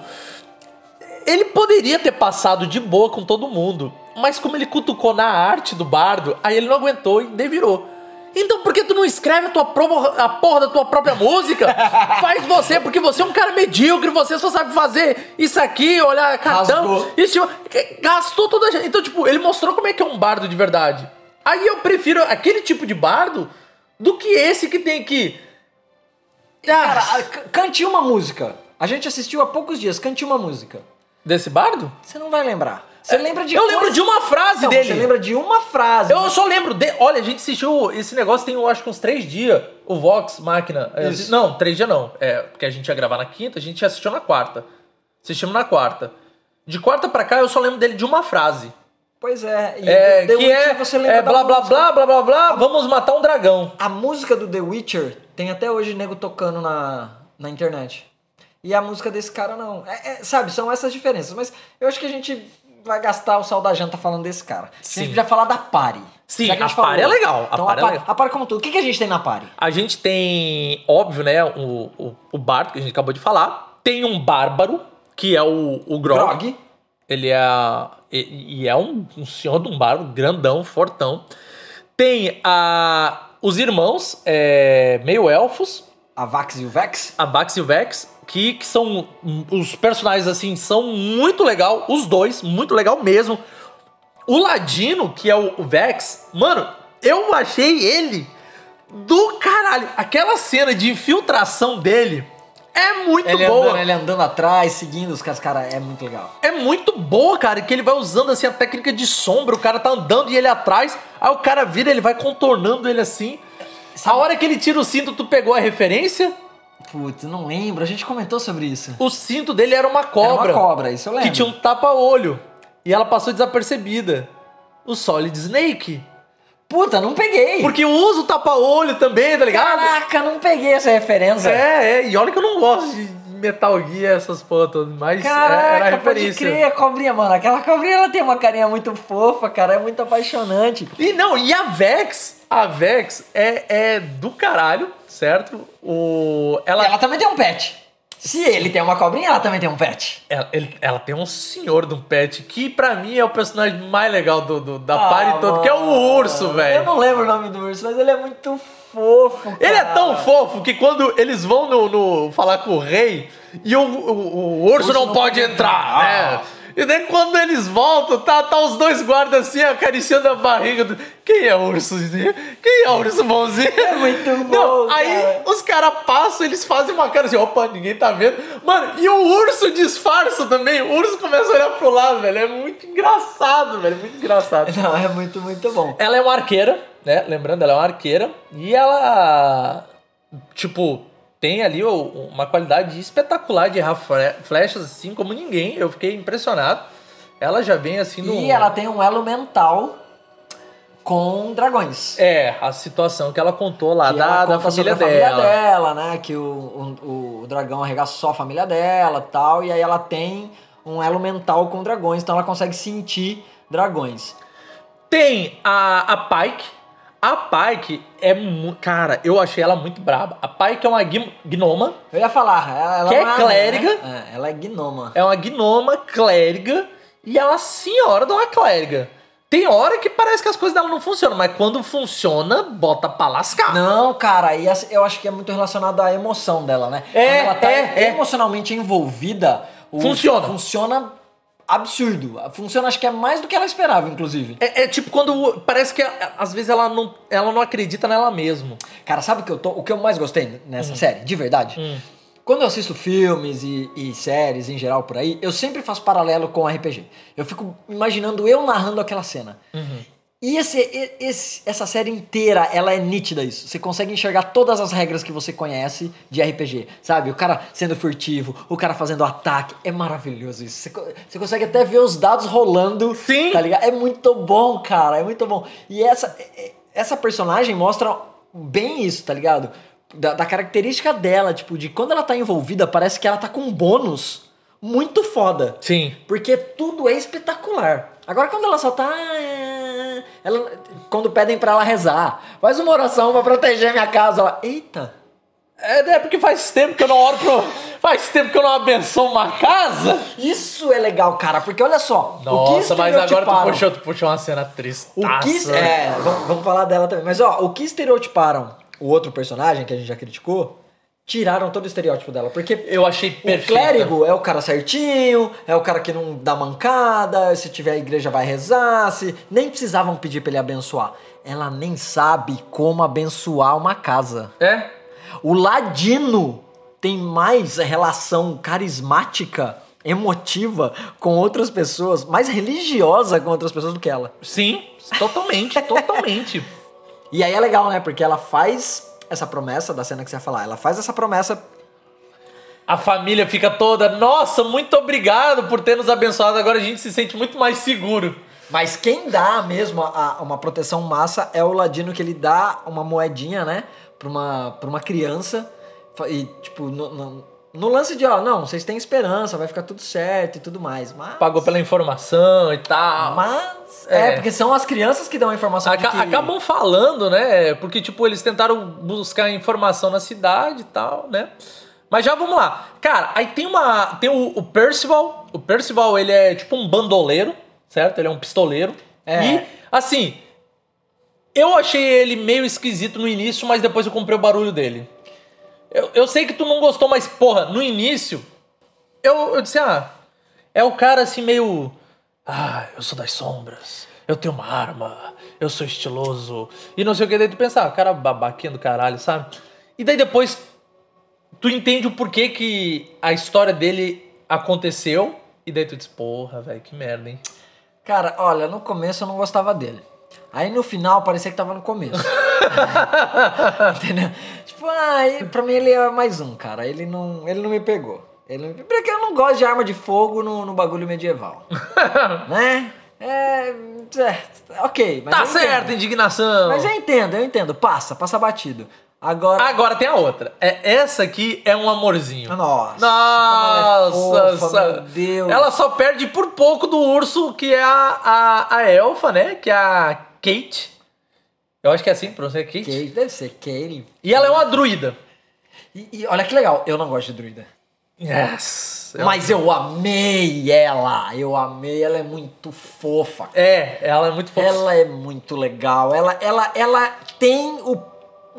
Ele poderia ter passado de boa com todo mundo. Mas como ele cutucou na arte do bardo, aí ele não aguentou e devirou. Então por que tu não escreve a, tua porra, a porra da tua própria música? Faz você, porque você é um cara medíocre, você só sabe fazer isso aqui, olhar cartão. Isso, tipo, gastou toda a gente. Então, tipo, ele mostrou como é que é um bardo de verdade. Aí eu prefiro aquele tipo de bardo do que esse que tem que. Cara, Ah, a- c- cante uma música. A gente assistiu há poucos dias, cante uma música. desse bardo? Você não vai lembrar. Você lembra de Eu coisa- lembro de uma frase Não, dele. Você lembra de uma frase. Eu só lembro de. Olha, a gente assistiu esse negócio tem, eu acho que uns três dias. O Vox Máquina. É, Isso. Não, três dias não. É, porque a gente ia gravar na quinta, a gente assistiu na quarta. Assistimos na quarta. De quarta pra cá, eu só lembro dele de uma frase. Pois é. E É, The que Witcher, é, você lembra é da blá blá blá blá blá blá, vamos matar um dragão. A música do The Witcher tem até hoje nego tocando na, na internet. E a música desse cara não. É, é, sabe, são essas diferenças. Mas eu acho que a gente vai gastar o sal da janta falando desse cara. A Sim. gente podia falar da Pari. Sim, a falou. Pari é legal, a Então, Pari é a, Pari, legal. a Pari como tudo. O que, que a gente tem na Pari? A gente tem, óbvio, né, o, o, o bardo que a gente acabou de falar. Tem um bárbaro, que é o, o Grog. Grog. Ele é. E, e é um, um senhor de um bardo, grandão, fortão. Tem a, os irmãos, é, meio elfos, A Vax e o Vex. a Vax e o Vex, que, que são. Os personagens, assim, são muito legal. Os dois, muito legal mesmo. O Ladino, que é o, Vex, mano, eu achei ele do caralho. Aquela cena de infiltração dele é muito Ele boa. andando, ele andando atrás, seguindo os caras. Cara, é muito legal. É muito boa, cara, que ele vai usando assim a técnica de sombra, o cara tá andando e ele atrás, aí o cara vira, ele vai contornando ele assim. A hora que ele tira o cinto, tu pegou a referência? Putz, não lembro. A gente comentou sobre isso. O cinto dele era uma cobra. Era uma cobra, isso eu lembro. Que tinha um tapa-olho. E ela passou desapercebida. O Solid Snake. Puta, não peguei. Porque usa o tapa-olho também, tá ligado? Caraca, não peguei essa referência. É, é. E olha que eu não gosto de Metal Gear, essas todas, mas Caraca, era a pode referência. crer, a cobrinha, mano. Aquela cobrinha, ela tem uma carinha muito fofa, cara. É muito apaixonante. E não, e a Vex, a Vex é, é do caralho, certo? O, ela, Ela também tem um pet. Se ele tem uma cobrinha, ela também tem um pet. ela, ele- ela tem um senhor de um pet que pra mim é o personagem mais legal do, do- da Ah, party todo, que é o urso, Eu velho. não lembro o nome do urso, mas ele é muito fofo. Ele é cara. tão fofo que quando eles vão no, no- falar com o rei e o, o- o urso, não, pode entrar, né? E daí quando eles voltam, tá, tá os dois guardas assim acariciando a barriga do. Quem é o ursozinho? Quem é o urso bonzinho? É muito Não, bom, aí cara. os caras passam, eles fazem uma cara assim, opa, ninguém tá vendo. Mano, e o urso disfarça também. O urso começa a olhar pro lado, velho. É muito engraçado, velho. Muito engraçado. Não, é muito, muito bom. Ela é uma arqueira, né? Lembrando, ela é uma arqueira. E ela, tipo, tem ali uma qualidade espetacular de errar fle- flechas, assim como ninguém. Eu fiquei impressionado. Ela já vem assim no. E ela tem um elo mental com dragões. É, a situação que ela contou lá Que da, ela da família a dela. família dela, né? Que o, o, o dragão arregaçou a família dela e tal. E aí ela tem um elo mental com dragões, então ela consegue sentir dragões. Tem a, a Pike. A Pike é. Cara, eu achei ela muito braba. A Pike é uma gnoma. Eu ia falar, ela, ela Que é não clériga. né? É, ela é gnoma. É uma gnoma clériga e é uma senhora de uma clériga. Tem hora que parece que as coisas dela não funcionam, mas quando funciona, bota pra lascar. Não, cara, e essa- eu acho que é muito relacionado à emoção dela, né? É, Quando ela tá é, é. emocionalmente envolvida, Funciona. Funciona absurdo. Funciona, acho que é mais do que ela esperava, inclusive. É, é tipo quando parece que às vezes ela não, ela não acredita nela mesma. Cara, sabe o que eu, tô, o que eu mais gostei Hum. nessa série? De verdade? Quando eu assisto filmes e, e séries em geral por aí, eu sempre faço paralelo com RPG. Eu fico imaginando eu narrando aquela cena. E esse, esse- essa série inteira, ela é nítida isso. Você consegue enxergar todas as regras que você conhece de RPG, sabe? O cara sendo furtivo, o cara fazendo ataque. É maravilhoso isso. Você, você consegue até ver os dados rolando. Sim. Tá ligado? É muito bom, cara. É muito bom. E essa, essa personagem mostra bem isso, tá ligado? Da, da característica dela, tipo, de quando ela tá envolvida, parece que ela tá com um bônus muito foda. Sim. Porque tudo é espetacular. Agora quando ela só tá. é, Ela, quando pedem pra ela rezar, faz uma oração pra proteger minha casa. Ela, Eita! É, é porque faz tempo que eu não oro pro. Faz tempo que eu não abençoo uma casa. Isso é legal, cara, porque olha só. Nossa, mas agora tu puxou, tu puxou uma cena triste. O que, é, vamos, vamos falar dela também. Mas ó, o que estereotiparam o outro personagem que a gente já criticou, tiraram todo o estereótipo dela. Porque Eu achei o clérigo é o cara certinho, é o cara que não dá mancada, se tiver a igreja vai rezar, se nem precisavam pedir pra ele abençoar. Ela nem sabe como abençoar uma casa. É? O ladino tem mais relação carismática, emotiva com outras pessoas, mais religiosa com outras pessoas do que ela. Sim, totalmente, totalmente. E aí é legal, né? Porque ela faz essa promessa da cena que você ia falar. Ela faz essa promessa. A família fica toda, nossa, muito obrigado por ter nos abençoado. Agora a gente se sente muito mais seguro. Mas quem dá mesmo a, a- uma proteção massa é o ladino que ele dá uma moedinha, né? Pra uma, pra uma criança. E, tipo, no, no- no lance de, ó, não, vocês têm esperança, vai ficar tudo certo e tudo mais. Mas. Pagou pela informação e tal. Mas. É, É. porque são as crianças que dão a informação Aca- que... Acabam falando, né? Porque, tipo, eles tentaram buscar informação na cidade e tal, né? Mas já vamos lá. Cara, aí tem uma. Tem o, o Percival. O Percival, ele é tipo um bandoleiro, certo? Ele é um pistoleiro. É. E, assim. Eu achei ele meio esquisito no início, mas depois eu comprei o barulho dele. Eu, eu sei que tu não gostou, mas, porra, no início. Eu, eu disse, ah. É o cara assim meio. Ah, eu sou das sombras. Eu tenho uma arma. Eu sou estiloso. E não sei o que. Daí tu pensa, ah, cara babaquinha do caralho, sabe? E daí depois tu entende o porquê que a história dele aconteceu. E daí tu diz, porra, velho, que merda, hein? Cara, olha, no começo eu não gostava dele. Aí no final parecia que tava no começo. Entendeu? Tipo, ah, e pra mim ele é mais um, cara. Ele não, ele não me pegou. Ele não... Porque eu não gosto de arma de fogo no, no bagulho medieval. né? É, é, Ok, mas tá certo, entendo. indignação. Mas eu entendo, eu entendo. Passa, passa batido. Agora. Agora tem a outra. É, essa aqui é um amorzinho. Nossa. Nossa, é fofa, sa- meu Deus. ela só perde por pouco do urso, que é a, a, a elfa, né? Que é a Kate. Eu acho que é assim, pra você, Kate. Kate, deve ser Kate. E ela é uma druida. E, e olha que legal, eu não gosto de druida. Yes. Mas eu amei ela. Eu amei, ela é muito fofa. É, ela é muito fofa. Ela é muito legal. Ela, ela, ela tem o.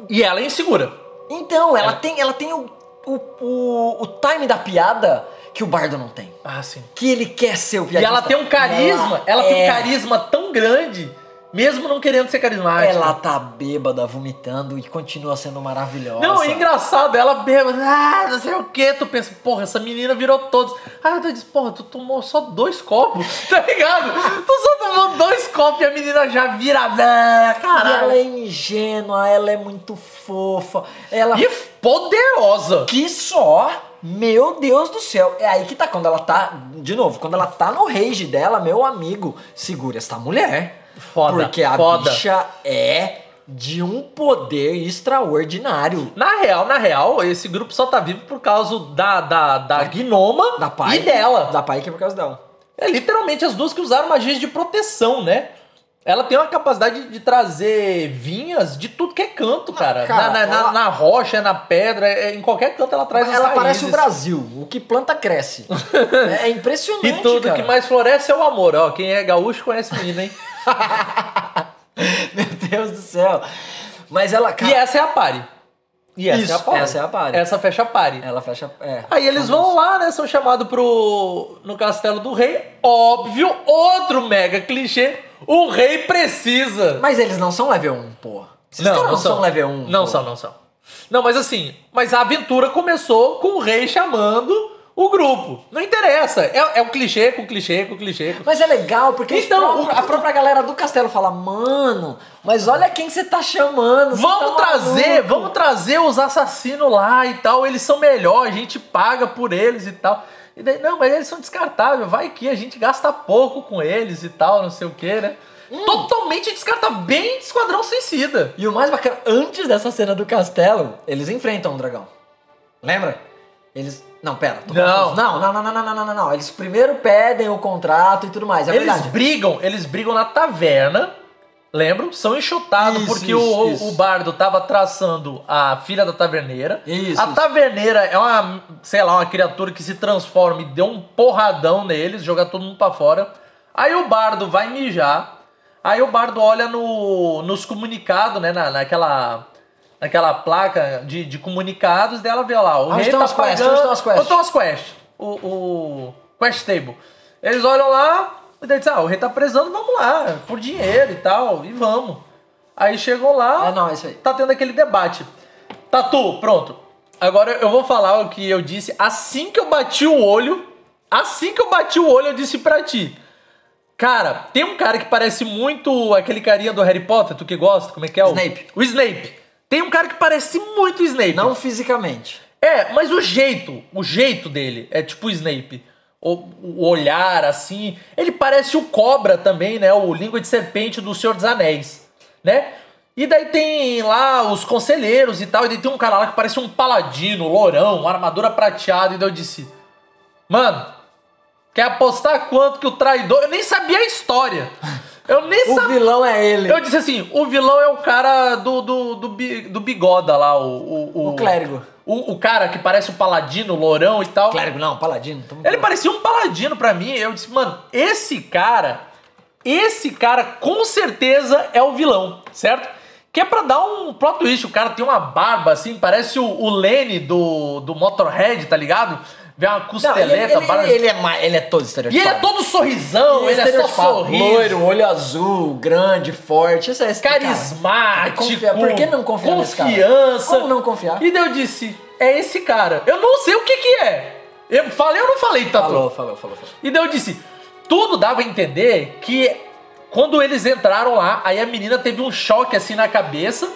E ela é insegura. Então, ela É. tem, ela tem o, o, o, o time da piada que o bardo não tem. Ah, sim. Que ele quer ser o E piadista. ela tem um carisma, ela, tem um é- carisma tão grande, mesmo não querendo ser carismática. Ela tá bêbada, vomitando e continua sendo maravilhosa. Não, é engraçado, ela bêbada, ah, não sei o que, tu pensa, porra, essa menina virou todos. Ah, tu diz, porra, tu tomou só dois copos, tá ligado? tu só tomou dois copos e a menina já vira, ah, E caralho. ela é ingênua, ela é muito fofa. Ela E poderosa. que só, meu Deus do céu. É aí que tá, quando ela tá, de novo, quando ela tá no rage dela, meu amigo, segura esta mulher. Foda, Porque a foda. bicha é de um poder extraordinário. Na real, na real, esse grupo só tá vivo por causa da, da, da Gnoma Da pai. e dela. Da pai que é por causa dela. É literalmente as duas que usaram magias de proteção, né? Ela tem uma capacidade de trazer vinhas de tudo que é canto, cara. cara, na, na- ela- na rocha, na pedra, é- em qualquer canto ela traz ela parece o Brasil. O que planta cresce. é impressionante, E tudo cara. que mais floresce é o amor. Ó, quem é gaúcho conhece menina, hein? Meu Deus do céu. Mas ela, cara, E essa é a pare. E essa Isso, é a pare. essa é a pare. Essa fecha a pare. ela fecha. É. Aí eles vão lá, né? São chamados pro. no castelo do rei. Óbvio, outro mega clichê. O rei precisa. Mas eles não são level 1, porra. Esses caras não, são level 1. Não são, não são. Não, mas assim, mas a aventura começou com o rei chamando o grupo. Não interessa. É, é o clichê com clichê com clichê. com- Mas é legal, porque Então, próprios- o- a própria galera do castelo fala, mano, mas olha quem você tá chamando. Vamos tá trazer, maluco." vamos trazer os assassinos lá e tal. Eles são melhor, a gente paga por eles e tal. E daí, não, mas eles são descartáveis. Vai que a gente gasta pouco com eles e tal, não sei o que, né? Hum. Totalmente descartável, bem de Esquadrão Suicida. E o mais bacana, antes dessa cena do castelo, eles enfrentam o dragão. Lembra? Eles. Não, pera. Não. não. não. Não, não, não, não, não, não, Eles primeiro pedem o contrato e tudo mais. É eles verdade. brigam, eles brigam na taverna. lembram? são enxotados porque isso, o, isso. o bardo tava traçando a filha da taverneira. Isso. A taverneira é uma, sei lá, uma criatura que se transforma e deu um porradão neles, joga todo mundo para fora. Aí o bardo vai mijar. Aí o bardo olha no, nos comunicados, né, na, naquela naquela placa de, de comunicados dela vê lá, o Onde rei estão tá as quests? pagando... As quests? Quests? O, o quest table. Eles olham lá, e daí dizem, ah, o rei tá prezando, vamos lá, por dinheiro e tal, e vamos. Aí chegam lá, É, não, é isso aí. tá tendo aquele debate. Tatu, pronto. Agora eu vou falar o que eu disse assim que eu bati o olho. Assim que eu bati o olho, eu disse pra ti. Cara, tem um cara que parece muito aquele carinha do Harry Potter, tu que gosta, como é que é o? Snape. O Snape. Tem um cara que parece muito Snape. Não fisicamente. É, mas o jeito, o jeito dele é tipo o Snape. O, o olhar, assim. Ele parece o Cobra também, né? O Língua de Serpente do Senhor dos Anéis, né? E daí tem lá os conselheiros e tal. E daí tem um cara lá que parece um paladino, lourão, uma armadura prateada. E daí eu disse: Mano, quer apostar quanto que o traidor. Eu nem sabia a história. Eu nem O sabia. vilão é ele. Eu disse assim: o vilão é o cara do, do, do, do bigoda lá, o. O, O clérigo. O, o cara que parece um paladino, lourão e tal. Clérigo, não, paladino. Ele louco. parecia um paladino pra mim. Eu disse, mano, esse cara, esse cara com certeza é o vilão, certo? Que é pra dar um plot twist. O cara tem uma barba assim, parece o, o Lenny do, do Motorhead, tá ligado? Vê uma Não, costeleta, ele, ele, ele, ele é, ele é todo E estereotipado. ele é todo sorrisão, ele, é só sorriso. Loiro, olho azul, grande, forte. Esse é esse cara. carismático. Confia- por que não confiar nesse cara? Confiança. Como não confiar? E daí eu disse, é esse cara. Eu não sei o que que é. Eu falei ou não falei, Tatu? Falou, falou, falou, falou. E daí eu disse, tudo dava a entender que quando eles entraram lá, aí a menina teve um choque assim na cabeça.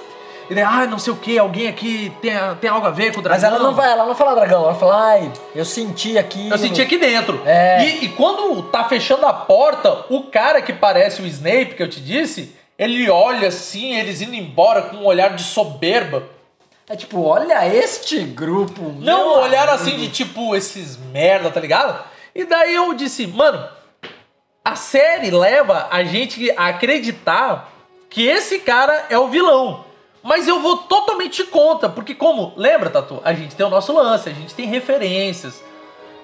E daí, ah, não sei o que, alguém aqui tem, tem algo a ver com o dragão. Mas ela não vai, ela não fala dragão, ela fala, ai, eu senti aqui. Eu senti aqui dentro. É. E, e quando tá fechando a porta, o cara que parece o Snape, que eu te disse, ele olha assim, eles indo embora com um olhar de soberba. É tipo, olha este grupo. Não um olhar assim de tipo, esses merda, tá ligado? E daí eu disse, mano, a série leva a gente a acreditar que esse cara é o vilão. Mas eu vou totalmente contra, porque como, lembra, Tatu? A gente tem o nosso lance, a gente tem referências.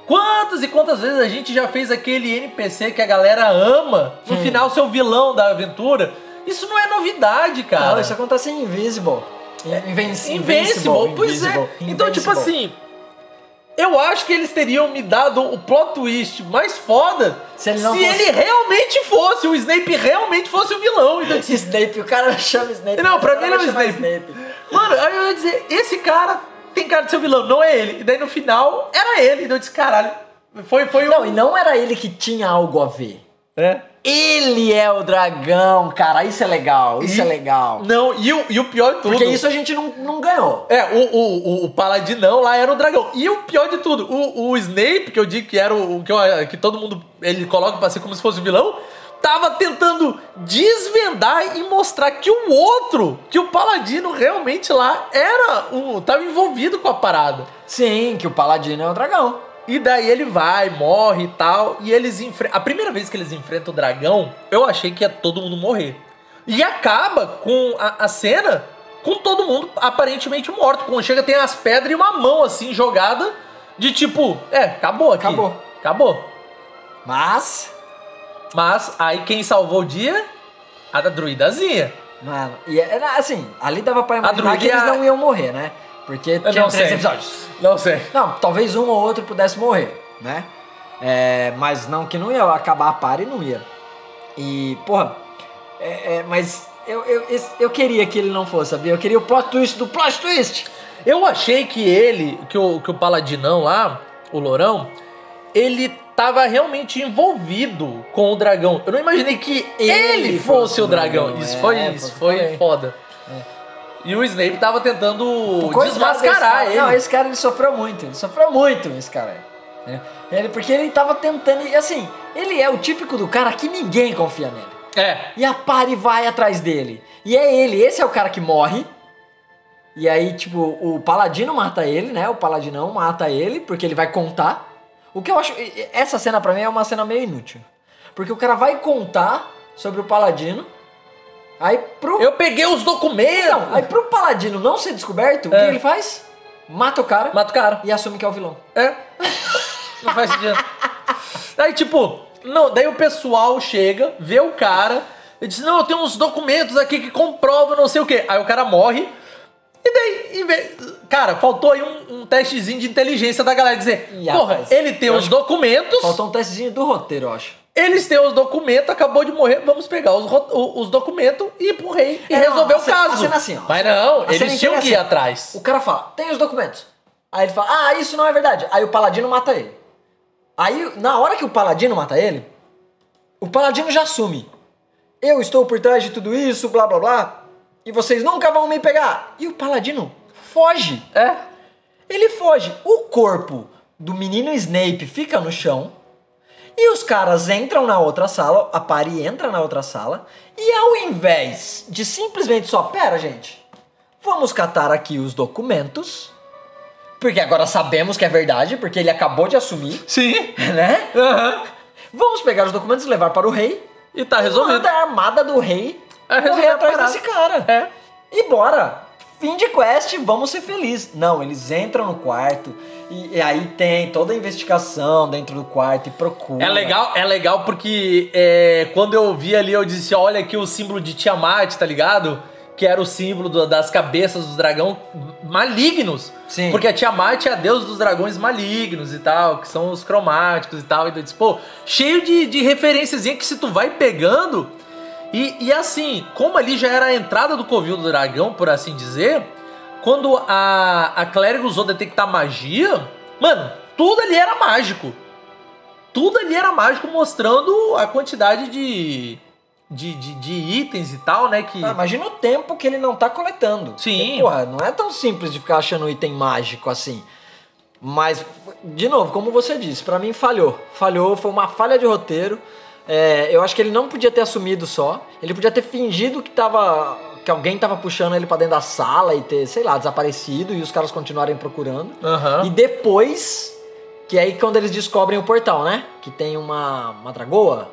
Quantas e quantas vezes a gente já fez aquele NPC que a galera ama, no final ser o vilão da aventura? Isso não é novidade, cara. Não, isso acontece em Invisible. Invincible. Invincible, pois é. Invincible, Então, tipo assim, eu acho que eles teriam me dado o plot twist mais foda Se ele não fosse- ele realmente fosse, o Snape realmente fosse o vilão. Então, Esse Snape, o cara chama Snape. Não, pra mim não é o chama Snape. Mano, aí eu ia dizer, esse cara tem cara de ser o vilão, não é ele. E daí no final era ele. Então eu disse, caralho, foi, foi Não, um. e não era ele que tinha algo a ver. É. Ele é o dragão, cara. Isso é legal, isso E- é legal. Não, e o, e o pior de tudo. Porque isso a gente não, não ganhou. É, o, o, o, paladinão lá era o dragão. E o pior de tudo, o, o Snape, que eu digo que era o, o que, eu- que todo mundo ele coloca pra ser como se fosse o vilão, tava tentando desvendar e mostrar que o outro, que o paladino realmente lá era o. tava envolvido com a parada. Sim, que o paladino é o dragão. E daí ele vai, morre e tal. E eles enfrentam. A primeira vez que eles enfrentam o dragão, eu achei que ia todo mundo morrer. E acaba com a, a cena com todo mundo aparentemente morto. Quando chega, tem as pedras e uma mão assim jogada. De tipo, é, acabou aqui. Acabou. Acabou. Mas, Mas aí quem salvou o dia? A da druidazinha. mano, e era assim, ali dava pra imaginar que eles não iam morrer, né? Porque Eu tinha não três sei. episódios. Não sei. Não, talvez um ou outro pudesse morrer, né? É, mas não, que não ia acabar a par e não ia. E, porra, é, é, mas eu, eu, eu queria que ele não fosse, sabia? Eu queria o plot twist do plot twist. Eu achei que ele, que o, que o Paladinão lá, o Lourão, ele tava realmente envolvido com o dragão. Eu não imaginei que ele, Ele fosse, fosse o dragão. Isso é, foi, foi- isso foi foi. foda. E o Snape tava tentando desmascarar ele. Não, esse cara ele sofreu muito, ele sofreu muito, esse cara. né? Ele, porque ele tava tentando, e assim, ele é o típico do cara que ninguém confia nele. É. E a pare vai atrás dele. E é ele, esse é o cara que morre. E aí, tipo, o paladino mata ele, né? O paladinão mata ele, porque ele vai contar. O que eu acho. Essa cena pra mim é uma cena meio inútil. Porque o cara vai contar sobre o paladino. Aí pro. Eu peguei os documentos. Não, aí pro paladino não ser descoberto, o É. que ele faz? Mata o cara Mata o cara. e assume que é o vilão. É. Não faz sentido. Aí, tipo, não, daí o pessoal chega, vê o cara, e diz: Não, eu tenho uns documentos aqui que comprovam não sei o quê. Aí o cara morre. E daí, em vez- cara, faltou aí um, um testezinho de inteligência da galera dizer: Porra, ele tem os documentos, Faltou um testezinho do roteiro, eu acho. Eles têm os documentos, acabou de morrer, vamos pegar os, os documentos e ir pro rei e É, não, resolver a o caso. cena assim, ó. Mas não, eles tinham que ir assim. atrás. O cara fala, tem os documentos. Aí ele fala, ah, isso não é verdade. Aí o paladino mata ele. Aí, na hora que o paladino mata ele, o paladino já assume. Eu estou por trás de tudo isso, blá blá blá, e vocês nunca vão me pegar. E o paladino foge. É. Ele foge. O corpo do menino Snape fica no chão. E os caras entram na outra sala, a Pari entra na outra sala, e ao invés de simplesmente só, pera, gente, vamos catar aqui os documentos, porque agora sabemos que é verdade, porque ele acabou de assumir, Sim. né? Aham. Vamos pegar os documentos e levar para o rei. E tá resolvido. Manda a armada do rei É, correr atrás desse cara. É. E bora! Fim de quest, vamos ser felizes. Não, eles entram no quarto e, e aí tem toda a investigação dentro do quarto e procura. É legal, é legal porque é, quando eu vi ali, eu disse, olha aqui o símbolo de Tiamat, tá ligado? Que era o símbolo do- das cabeças dos dragão malignos. Sim. Porque a Tiamat é a deusa dos dragões malignos e tal, que são os cromáticos e tal. E eu disse, pô, cheio de, de referênciazinha que se tu vai pegando. E, e assim, como ali já era a entrada do covil do dragão, por assim dizer, quando a, a clérigo usou detectar magia, mano, tudo ali era mágico tudo ali era mágico, mostrando a quantidade de, de, de, de itens e tal, né? Que. Ah, imagina o tempo que ele não tá coletando. Sim. Porque, porra, não é tão simples de ficar achando item mágico assim. Mas, de novo, como você disse, pra mim falhou. Falhou, foi uma falha de roteiro. É, eu acho que ele não podia ter assumido só. Ele podia ter fingido que tava. que alguém tava puxando ele pra dentro da sala e ter, sei lá, desaparecido e os caras continuarem procurando. Aham. E depois. Que é aí quando eles descobrem o portal, né? Que tem uma, uma dragoa.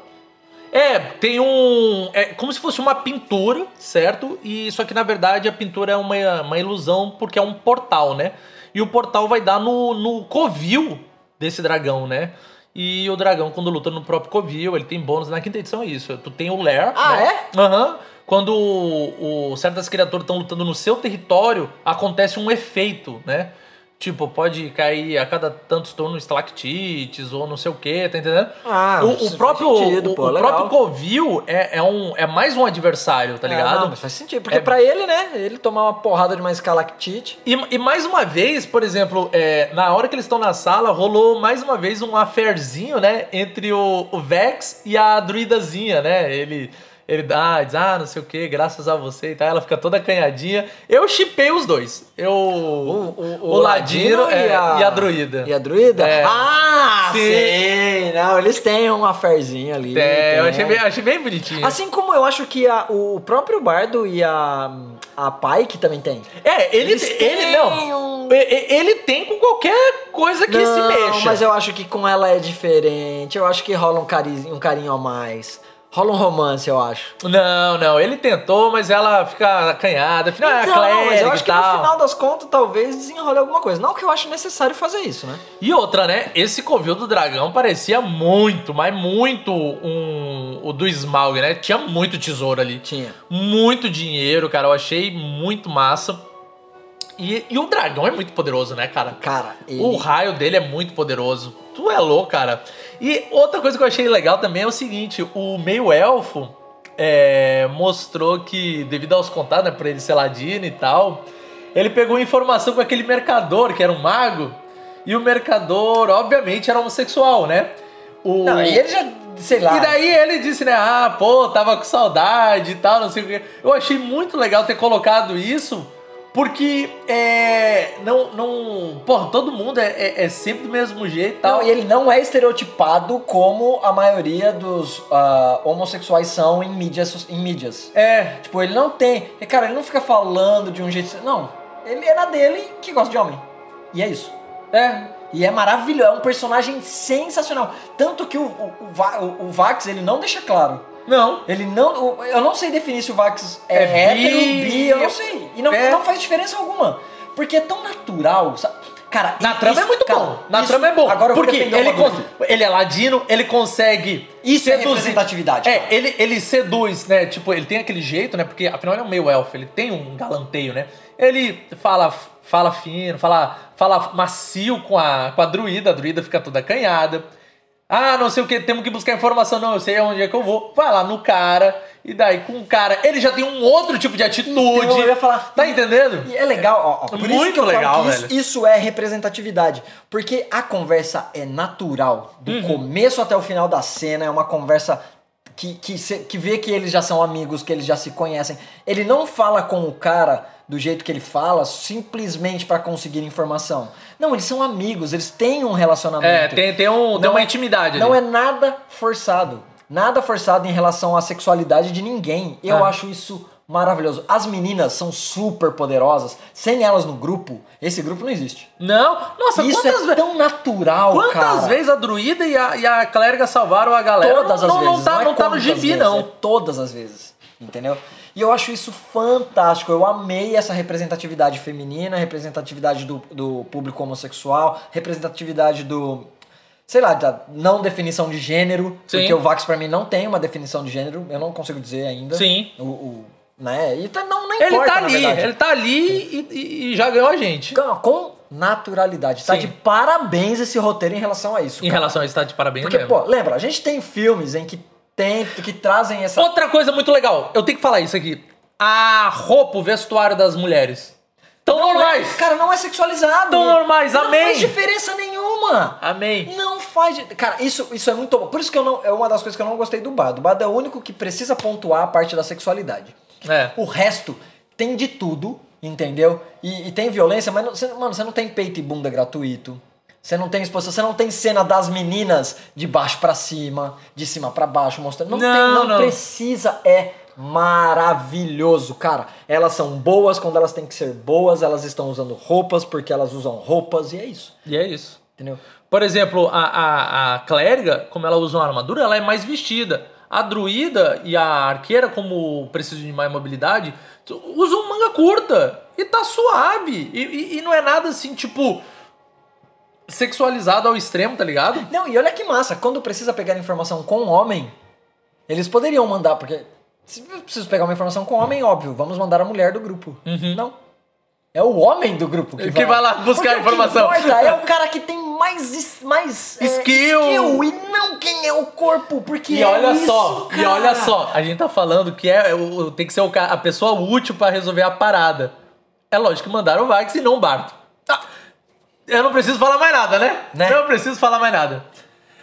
É, tem um. É como se fosse uma pintura, certo? E só que na verdade a pintura é uma, uma ilusão porque é um portal, né? E o portal vai dar no, no covil desse dragão, né? E o dragão, quando luta no próprio covil, ele tem bônus. Na quinta edição é isso. Tu tem o Lair. Ah, né? Aham. Quando o, o- certas criaturas estão lutando no seu território, acontece um efeito, né? Tipo, pode cair a cada tantos turnos estalactites ou não sei o que, tá entendendo? Ah, o, o próprio, sentido, o, pô, o próprio Covil é, é, um, é mais um adversário, tá É, ligado? não, mas faz sentido. Porque É- pra ele, né? Ele tomar uma porrada de uma escalactite. E, e mais uma vez, por exemplo, é, na hora que eles estão na sala, rolou mais uma vez um affairzinho, né? Entre o, o Vex e a druidazinha, né? Ele, ele dá, diz, ah, não sei o que, graças a você e tal. Ela fica toda acanhadinha. Eu chipei os dois. Eu. O, Ladino, é, e, a, druida. E a druida? É. Ah, Sim. sim! Não, eles têm um affairzinho ali. É, eu tem. achei bem, achei bem bonitinho. Assim como eu acho que a- o próprio Bardo e a, a Pike também tem. é, ele, Eles ele não. um- E- e- Ele tem com qualquer coisa que se Não, mexa. mas eu acho que com ela é diferente. Eu acho que rola um carinho, um carinho a mais. Rola um romance, eu acho. Não, não, ele tentou, mas ela fica acanhada, afinal é a Então, mas eu clériga acho que no final das contas talvez desenrole alguma coisa. Não que eu acho necessário fazer isso, né? E outra, né? Esse covil do dragão parecia muito, mas muito um, o do Smaug, né? Tinha muito tesouro ali. Tinha. Muito dinheiro, cara. Eu achei muito massa. E, e o dragão é muito poderoso, né, cara? Cara, ele... O raio dele é muito poderoso. Tu é louco, cara. E outra coisa que eu achei legal também é o seguinte: o meio-elfo é, mostrou que, devido aos contatos, né, pra ele ser ladino e tal, ele pegou informação com aquele mercador, que era um mago, e o mercador, obviamente, era homossexual, né? O... Não, e ele já, sei lá. E daí ele disse, né? Ah, pô, tava com saudade e tal, não sei o quê. Eu achei muito legal ter colocado isso, porque é. Não. não porra, todo mundo é, é, é sempre do mesmo jeito e tal. Não, e ele não é estereotipado como a maioria dos ah, homossexuais são em mídias, em mídias. É. Tipo, ele não tem. e, Cara, ele não fica falando de um jeito. Não. Ele é na dele que gosta de homem. E é isso. É. E é maravilhoso, é um personagem sensacional. Tanto que o, o, o- o Vax, ele não deixa claro. Não. Ele não. Eu não sei definir se o Vax é, É hétero, bi, bi, eu não sei. E não, é. não faz diferença alguma. Porque é tão natural, sabe? Cara, Na isso- trama é muito cara, bom. Na isso- trama é bom. Agora porque ele, ele é ladino, ele consegue Isso é seduzir. representatividade, É, cara. ele, ele seduz, né? Tipo, ele tem aquele jeito, né? Porque afinal ele é um meio elfo, ele tem um galanteio, né? Ele fala, fala fino, fala, fala macio com a, com a druida, a druida fica toda acanhada. Ah, não sei o que, temos que buscar informação. Não, eu sei onde é que eu vou. Vai lá no cara, e daí com o cara, ele já tem um outro tipo de atitude. Então, eu ia falar- Tá entendendo? E é legal, ó, ó, por isso Muito legal, que isso, velho. isso é representatividade. Porque a conversa é natural. Do Uhum. começo até o final da cena, é uma conversa que, que, que vê que eles já são amigos, que eles já se conhecem. Ele não fala com o cara do jeito que ele fala simplesmente pra conseguir informação. Não, eles são amigos, eles têm um relacionamento. É, tem, tem, um, tem Não uma é- intimidade ali. Não é nada forçado. Nada forçado em relação à sexualidade de ninguém. Eu Ah. acho isso maravilhoso. As meninas são super poderosas. Sem elas no grupo, esse grupo não existe. Não, nossa, isso quantas é tão natural, Quantas cara. vezes a druida e a, e a clériga salvaram a galera? Todas não, as não, vezes. Não tá, é não tá no quantas gibi, vezes, não. É todas as vezes. Entendeu? E eu acho isso fantástico. Eu amei essa representatividade feminina, representatividade do, do público homossexual, representatividade do. Sei lá, da não definição de gênero. Sim. Porque o Vax pra mim não tem uma definição de gênero. Eu não consigo dizer ainda. Sim. O, o- né? E tá, não, Ele importa, tá na ali, verdade. ele tá ali e, e- já ganhou a gente. Com- Com naturalidade. Tá Sim. de parabéns esse roteiro em relação a isso. Em cara. relação a isso, tá de parabéns Porque, mesmo. pô, lembra, a gente tem filmes em que tem, que trazem essa. Outra coisa muito legal, eu tenho que falar isso aqui. A roupa, o vestuário das mulheres. Tão Não é- normais. cara, não é sexualizado. Tão normais, Não amém. faz diferença nenhuma. Amém. Não faz. Cara, isso, isso é muito bom. Por isso que eu não. É uma das coisas que eu não gostei do Bado. O Bado é o único que precisa pontuar a parte da sexualidade. É. O resto tem de tudo, entendeu? E, e tem violência, mas, não, você, mano, você não tem peito e bunda gratuito. Você não tem exposição, você não tem cena das meninas de baixo pra cima, de cima pra baixo, mostrando. Não, Não, tem, não, não. precisa, é maravilhoso, cara. Elas são boas quando elas têm que ser boas, elas estão usando roupas porque elas usam roupas, e é isso, E é isso. entendeu? Por exemplo, a, a, a clériga, como ela usa uma armadura, ela é mais vestida. A druida e a arqueira, como precisam de mais mobilidade, usam manga curta. E tá suave. E, e- e não é nada assim, tipo, sexualizado ao extremo, tá ligado? Não, e olha que massa, quando precisa pegar informação com homem, eles poderiam mandar, porque se eu preciso pegar uma informação com homem, óbvio, vamos mandar a mulher do grupo. Não. É o homem do grupo que, Uhum. Que vai lá buscar a informação. O que importa é o cara que tem mais, is- mais é, Skill. skill e não quem é o corpo, porque E é olha isso, só, e cara. olha só, a gente tá falando que é, o- tem que ser a pessoa útil pra resolver a parada. É lógico que mandaram o Vax e não o Barto. Eu não preciso falar mais nada, né? Né? Não preciso falar mais nada.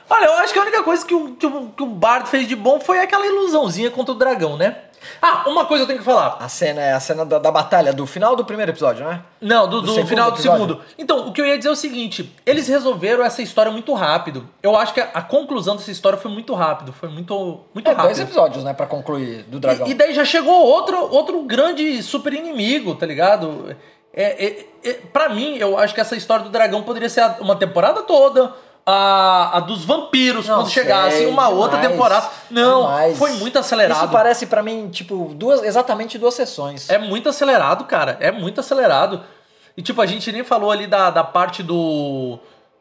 Olha, eu acho que a única coisa que o, que o, que o Bardo fez de bom foi aquela ilusãozinha contra o dragão, né? Ah, uma coisa eu tenho que falar. A cena é a cena da, da batalha, do final do primeiro episódio, não é? Não, do, Do do final do episódio? segundo. Então, o que eu ia dizer é o seguinte: eles resolveram essa história muito rápido. Eu acho que a, a conclusão dessa história foi muito rápido. Foi muito, muito É, rápido. dois episódios, né, pra concluir do dragão. E, e daí já chegou outro, outro grande super inimigo, tá ligado? É, é, é, pra mim, eu acho que essa história do dragão poderia ser uma temporada toda. A, a dos vampiros, Não quando chegasse uma outra demais, temporada. Não, demais. foi muito acelerado. Isso parece pra mim, tipo, duas, exatamente duas sessões. É muito acelerado, cara. É muito acelerado. E tipo, a gente nem falou ali da, da parte do.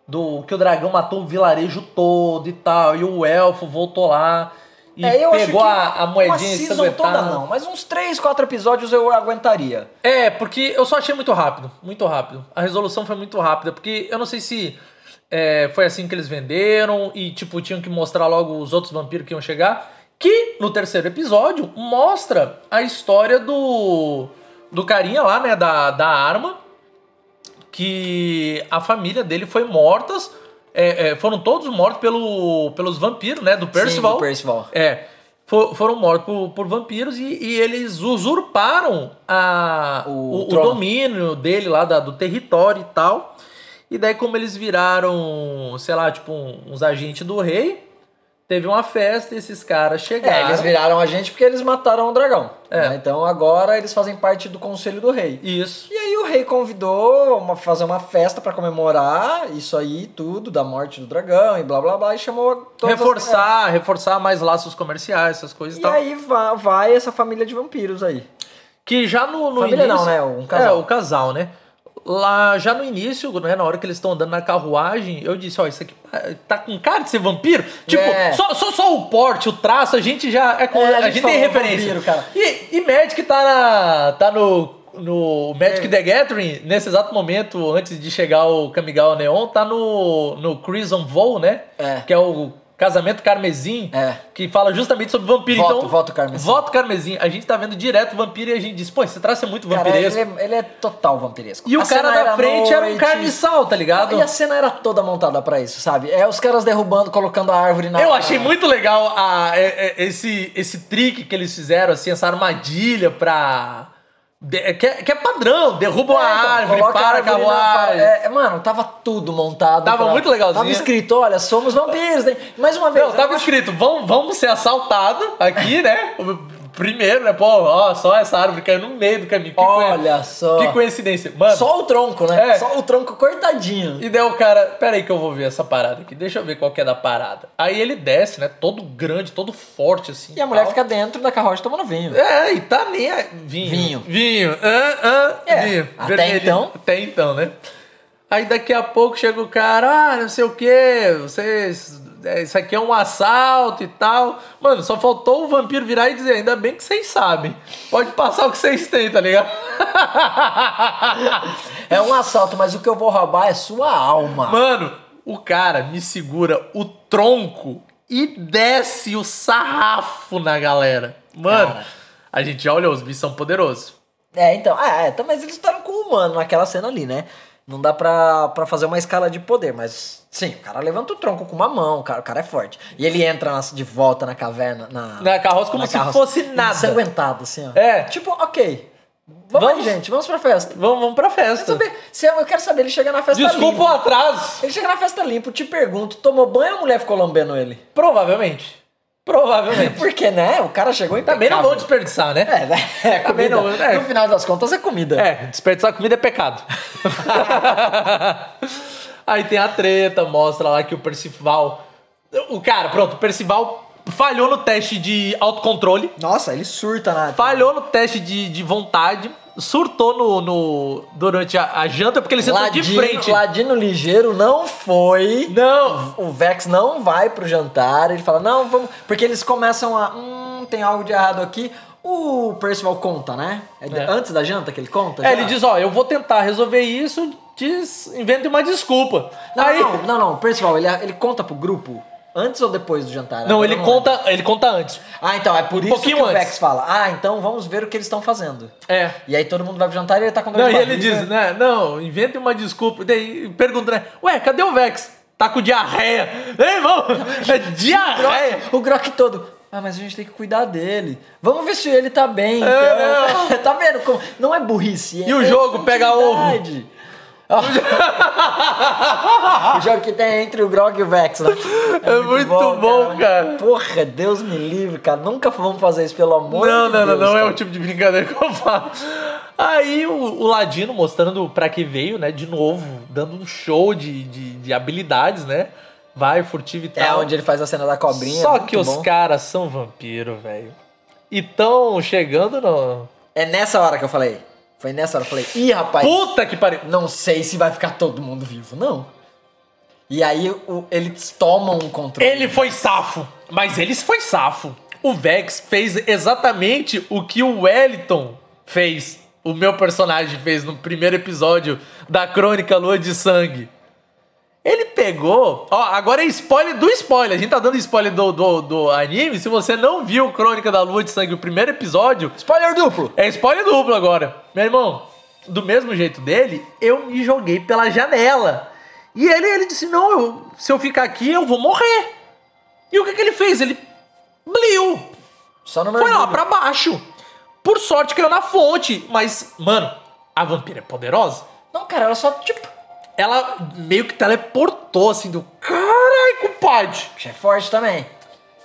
Do que o dragão matou um vilarejo todo e tal. E o elfo voltou lá. E É, pegou que a, a moedinha uma season toda não, mas uns 3, 4 episódios eu aguentaria. É, porque eu só achei muito rápido. Muito rápido. A resolução foi muito rápida. Porque eu não sei se é, foi assim que eles venderam. E tipo, tinham que mostrar logo os outros vampiros que iam chegar. Que no terceiro episódio mostra a história do. Do carinha lá, né? Da, da arma. Que a família dele foi mortas. É, é, foram todos mortos pelo, pelos vampiros, né? Do Percival. Sim, do Percival. É. fo- Foram mortos por, por vampiros e, e eles usurparam a, O o, o domínio dele lá, da- do território e tal. E daí, como eles viraram, sei lá, tipo, uns agentes do rei, teve uma festa e esses caras chegaram. É, eles viraram a gente porque eles mataram o dragão. É. né? Então agora eles fazem parte do conselho do rei. Isso. E aí o rei convidou uma fazer uma festa pra comemorar isso aí, tudo, da morte do dragão e blá blá blá, e chamou todas as- Reforçar, reforçar mais laços comerciais, essas coisas é. e E tal. aí vai, vai essa família de vampiros aí. Que já no, no Família início. não, né? Um casal. É, o casal, né? Lá, já no início, né, na hora que eles estão andando na carruagem, eu disse, ó, isso aqui tá com cara de ser vampiro? Tipo, É. só, só, só o porte, o traço, a gente já... É, com- É, a gente gente tem referência. vampiro, cara. E, e Magic tá, na, tá no, no Magic É. the Gathering, nesse exato momento, antes de chegar o Kamigawa Neon, tá no, no Crimson Vow, né? É. Que é o Casamento Carmesim, É. que fala justamente sobre vampiro. Voto, então, voto carmesim. Voto Carmesim. A gente tá vendo direto vampiro e a gente diz, pô, esse traço é muito Cara, vampiresco. ele é, ele é total vampiresco. E o A cara cena da frente era um noite. carniçal, tá ligado? E a cena era toda montada pra isso, sabe? É os caras derrubando, colocando a árvore na. Eu achei muito legal a, é- é- esse, esse trick que eles fizeram, assim, essa armadilha pra. De- que, é, que é padrão, derrubam a É, então, árvore, para a carruagem. é, é, mano, tava tudo montado. Tava muito legalzinho. Tava escrito, olha, somos vampiros. Né? Mais uma vez. Não, tava eu- escrito, vamos, vamos ser assaltados aqui, né? Primeiro, né? Pô, ó, só essa árvore caiu no meio do caminho. Que Olha só. Que coincidência. Mano, Só o tronco, né? É. Só o tronco cortadinho. E daí o cara, pera aí que eu vou ver essa parada aqui, deixa eu ver qual que é da parada. Aí ele desce, né, todo grande, todo forte assim. E a mulher tal. fica dentro da carroça tomando vinho. É, e tá nem. Vinho. Vinho. Vinho. Ah, ah, É, vinho. até Vermelhinho. então. Até então, né? Aí daqui a pouco chega o cara, ah, não sei o que, vocês. É, Isso aqui é um assalto e tal. Mano, só faltou o vampiro virar e dizer: ainda bem que vocês sabem. Pode passar o que vocês têm, tá ligado? É um assalto, mas o que eu vou roubar é sua alma. Mano, o cara me segura o tronco e desce o sarrafo na galera. Mano, Cara. a gente já olhou, os bichos são poderosos. É, então, é, é, tá, mas eles estavam com o humano naquela cena ali, né? Não dá pra, pra fazer uma escala de poder, mas sim, o cara levanta o tronco com uma mão, o cara, o cara é forte. E ele entra na- de volta na caverna, na, Na carroça como se fosse nada. Ensanguentado, assim, ó. É. Tipo, ok. Vamos, Vamos- aí, gente, vamos pra festa. Vamos, vamos pra festa. saber, se eu, eu quero saber, ele chega na festa Desculpa o limpo. atraso. Ele chega na festa limpo, te pergunto, tomou banho ou a mulher ficou lambendo ele? Provavelmente. Provavelmente. Porque, né? O cara chegou impecável. Também não vão desperdiçar, né? É, né? É comida. não, é. No final das contas é comida. É, desperdiçar comida é pecado. Aí tem a treta, mostra lá que o Percival. O cara, pronto, o Percival falhou no teste de autocontrole. Nossa, ele surta na. Falhou no teste de, de vontade, surtou no, no- durante a, a janta porque ele sentou de Ladino, frente. Ladino ligeiro não foi. Não! O Vex não vai pro jantar. Ele fala, não, vamos. Porque eles começam a. Hum, tem algo de errado aqui. O Percival conta, né? É de- É. Antes da janta que ele conta? É, já? ele diz, ó, eu vou tentar resolver isso, diz, inventa uma desculpa. Não, Aí, não, não, não. Percival, ele, ele conta pro grupo antes ou depois do jantar? não, Agora ele lembro. conta, ele conta antes. Ah, então, é por isso que o antes. Vex fala. Ah, então vamos ver o que eles estão fazendo. É. E aí todo mundo vai pro jantar e ele tá com dor Não, e ele diz, né? Não, inventa uma desculpa. Daí pergunta, né? Ué, cadê o Vex? Tá com diarreia. Ei, irmão, é diarreia. O Grok todo. Ah, mas a gente tem que cuidar dele. Vamos ver se ele tá bem. É, então. tá vendo? como- Não é burrice. E o é jogo pega infantilidade. o jogo que tem entre o Grog e o Vex, né? É muito bom, cara. Porra, Deus me livre, cara. Nunca vamos fazer isso, pelo amor Não, de não, não, Deus. não é cara. o tipo de brincadeira que eu falo. Aí o, o Ladino mostrando pra que veio, né? De novo, dando um show de, de, de habilidades, né? Vai, furtivo e É tal. onde ele faz a cena da cobrinha. Só muito que os bom. caras são vampiro, velho. E tão chegando no. É nessa hora que eu falei. Foi nessa hora eu falei. Ih, rapaz. Puta que pariu! Não sei se vai ficar todo mundo vivo, não. E aí o- eles tomam um controle. Ele foi safo, mas eles foi safo. O Vex fez exatamente o que o Wellington fez, o meu personagem fez no primeiro episódio da Crônica Lua de Sangue. Ele pegou. Ó, agora é spoiler do spoiler. A gente tá dando spoiler do, do, do anime. Se você não viu Crônica da Lua de Sangue, o primeiro episódio, Spoiler duplo! é spoiler duplo agora. Meu irmão, do mesmo jeito dele, eu me joguei pela janela. E ele, ele disse: Não, eu- se eu ficar aqui, eu vou morrer. E o que, que ele fez? Ele bliu. Só no Foi lá pra baixo. Por sorte caiu na fonte. Mas, mano, a vampira é poderosa. Não, cara, ela só, tipo... Ela meio que teleportou assim do. Carai, compadre. É forte também.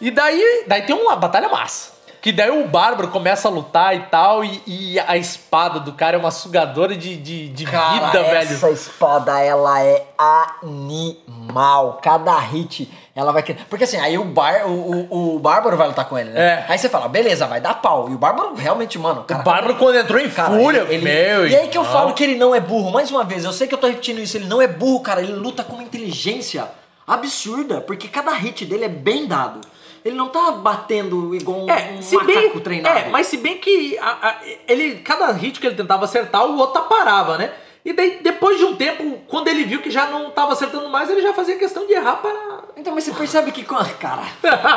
E daí, daí tem uma batalha massa. Que daí o Bárbaro começa a lutar e tal, e, e a espada do cara é uma sugadora de, de, de Cara, vida, essa velho. espada, ela é animal. Cada hit, ela vai... querer- Porque assim, aí o, bar, o, o, o Bárbaro vai lutar com ele, né? É. Aí você fala, beleza, vai dar pau. E o Bárbaro realmente, mano... O Cara, Bárbaro, quando entrou em Cara, fúria, ele- meu E aí que eu falo que ele não é burro. Mais uma vez, eu sei que eu tô repetindo isso. Ele não é burro, cara. Ele luta com uma inteligência absurda. Porque cada hit dele é bem dado. Ele não tá batendo igual um, É, um macaco bem, treinado. é, mas se bem que a- a- ele, cada hit que ele tentava acertar, o outro parava, né? E daí, depois de um tempo, quando ele viu que já não tava acertando mais, ele já fazia questão de errar para... Então, mas você percebe que quando. Cara,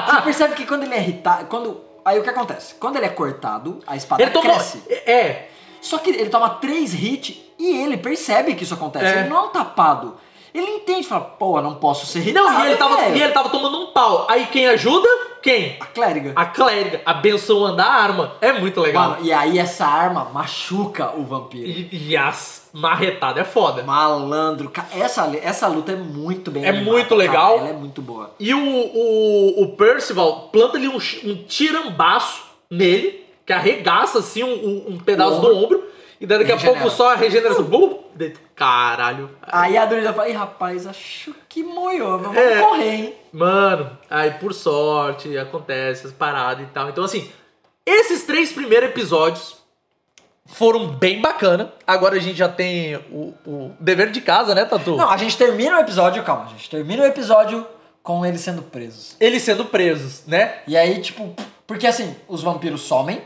você percebe que quando ele é irritado. Quando. Aí o que acontece? Quando ele é cortado, a espada Ele cresce. É, Só que ele toma três hits e ele percebe que isso acontece. É. Ele não é um tapado. Ele entende, fala, pô, eu não posso ser irritado. Não, e ele, tava, velho. e ele tava tomando um pau. Aí quem ajuda? Quem? A clériga. A clériga, abençoando a arma. É muito legal. Mano, e aí essa arma machuca o vampiro. E, e as marretadas é foda. Malandro. Essa, essa luta é muito bem É animada, muito cara. legal. Ela é muito boa. E o, o, o Percival planta ali um, um tirambaço nele, que arregaça assim um, um- pedaço do ombro. E daí daqui a Regenera. pouco só a regeneração. Bum! Caralho. Aí a druida fala, ih, rapaz, acho que moiou, vamos É. correr, hein? Mano, aí por sorte acontece as paradas e tal. Então, assim, esses três primeiros episódios foram bem bacana. Agora a gente já tem o, o dever de casa, né, Tatu? Não, a gente termina o episódio, calma, a gente termina o episódio com eles sendo presos. Eles sendo presos, né? E aí, tipo, porque assim, os vampiros somem.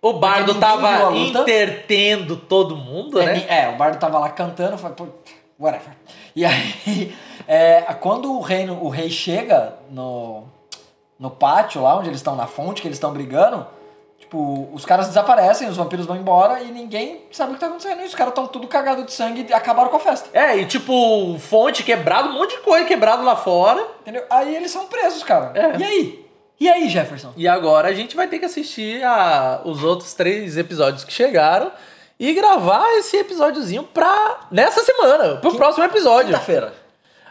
O Bardo tava luta. intertendo todo mundo, É, né? É, o bardo tava lá cantando, foi, pô, whatever. E aí, é, quando o reino, o rei chega no, no pátio lá, onde eles estão na fonte, que eles estão brigando, tipo, os caras desaparecem, os vampiros vão embora e ninguém sabe o que tá acontecendo. E os caras estão tudo cagados de sangue e acabaram com a festa. É, e tipo, fonte quebrada, um monte de coisa quebrado lá fora. Entendeu? Aí eles são presos, cara. É. E aí? E aí, Jefferson? E agora a gente vai ter que assistir a, os outros três episódios que chegaram e gravar esse episódiozinho pra. nessa semana, pro Quin- próximo episódio. Quinta-feira.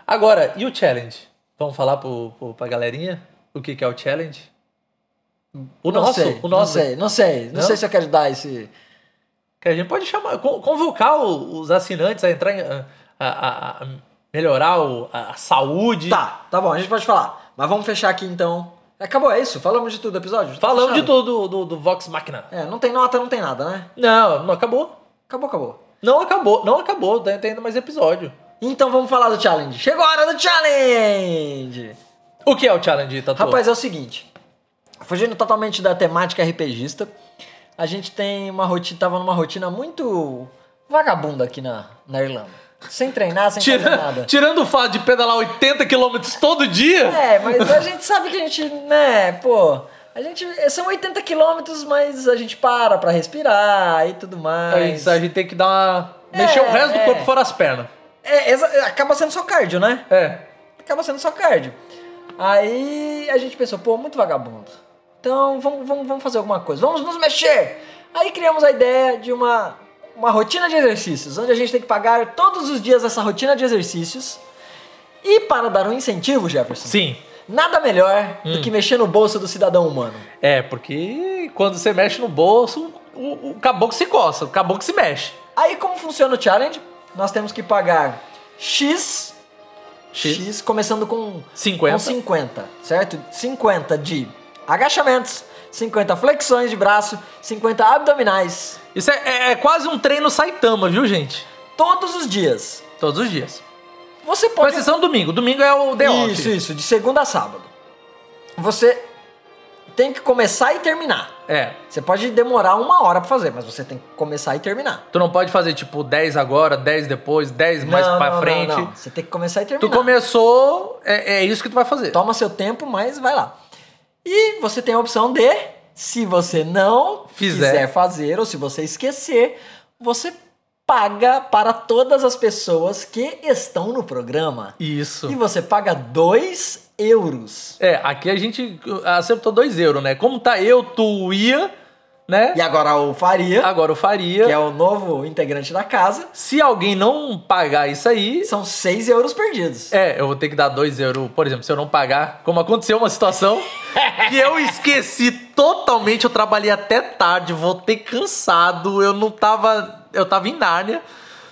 Agora, e o challenge? Vamos falar pro, pro, pra galerinha o que, que é o challenge? O não nosso, sei, o nosso. Não sei, não sei. Não, Não? sei se eu quero dar esse. Que a gente pode chamar, con- convocar os assinantes a entrar em. a, a- a melhorar o- a, a saúde. Tá, tá bom, a gente pode falar. Mas vamos fechar aqui então. Acabou, é isso? Falamos de tudo o episódio? Tá Falamos de fechado? tudo do, do, do Vox Machina. É, não tem nota, não tem nada, né? Não, não acabou. Acabou, acabou. Não acabou, não acabou, tem, tem ainda mais episódio. Então vamos falar do challenge. Chegou a hora do challenge! O que é o challenge, Tatu? Rapaz, é o seguinte. Fugindo totalmente da temática RPGista, a gente tem uma rotina, tava numa rotina muito vagabunda aqui na, na Irlanda. Sem treinar, sem fazer Tira- nada. tirando o fato de pedalar 80 km todo dia. É, mas a gente sabe que a gente, né, pô, a gente, são 80 quilômetros, mas a gente para pra respirar e tudo A mais. gente, a gente tem que dar uma. É, mexer o resto do é. corpo fora as pernas. É, acaba sendo só cardio, né? É. Acaba sendo só cardio. Aí a gente pensou, pô, muito vagabundo. Então vamos, vamos, vamos fazer alguma coisa, vamos nos mexer. Aí criamos a ideia de uma, uma rotina de exercícios, onde a gente tem que pagar todos os dias essa rotina de exercícios. E para dar um incentivo, Jefferson, Sim. nada melhor do que mexer no bolso do cidadão humano. É, porque quando você mexe no bolso, o, o caboclo se coça, o caboclo se mexe. Aí como funciona o challenge? Nós temos que pagar X, X. X, começando com 50. com 50, certo? 50 de agachamentos, 50 flexões de braço, 50 abdominais, Isso é, é- é quase um treino Saitama, viu, gente? todos os dias. Todos os dias. Você Com pode exceção do domingo. Domingo é o day off. Isso, isso, de segunda a sábado. Você tem que começar e terminar. É. Você pode demorar uma hora pra fazer, mas você tem que começar e terminar. Tu não pode fazer tipo 10 agora, 10 depois, 10 mais Não, pra não, não, frente. não. Você tem que começar e Tu terminar. começou, é, é isso que tu vai fazer. Toma seu tempo, mas vai lá. E você tem a opção de, se você não Fizer. quiser fazer ou se você esquecer, você paga para todas as pessoas que estão no programa. Isso. E você paga 2 euros. É, aqui a gente acertou 2 euros, né? Como tá eu, tu ia, né? E agora o Faria, Agora o Faria. que é o novo integrante da casa, Se alguém não pagar isso aí, são 6 euros perdidos. é, eu vou ter que dar 2 euros, por exemplo, se eu não pagar. Como aconteceu uma situação que eu esqueci totalmente, eu trabalhei até tarde, voltei cansado, eu não tava. Eu tava em Nárnia.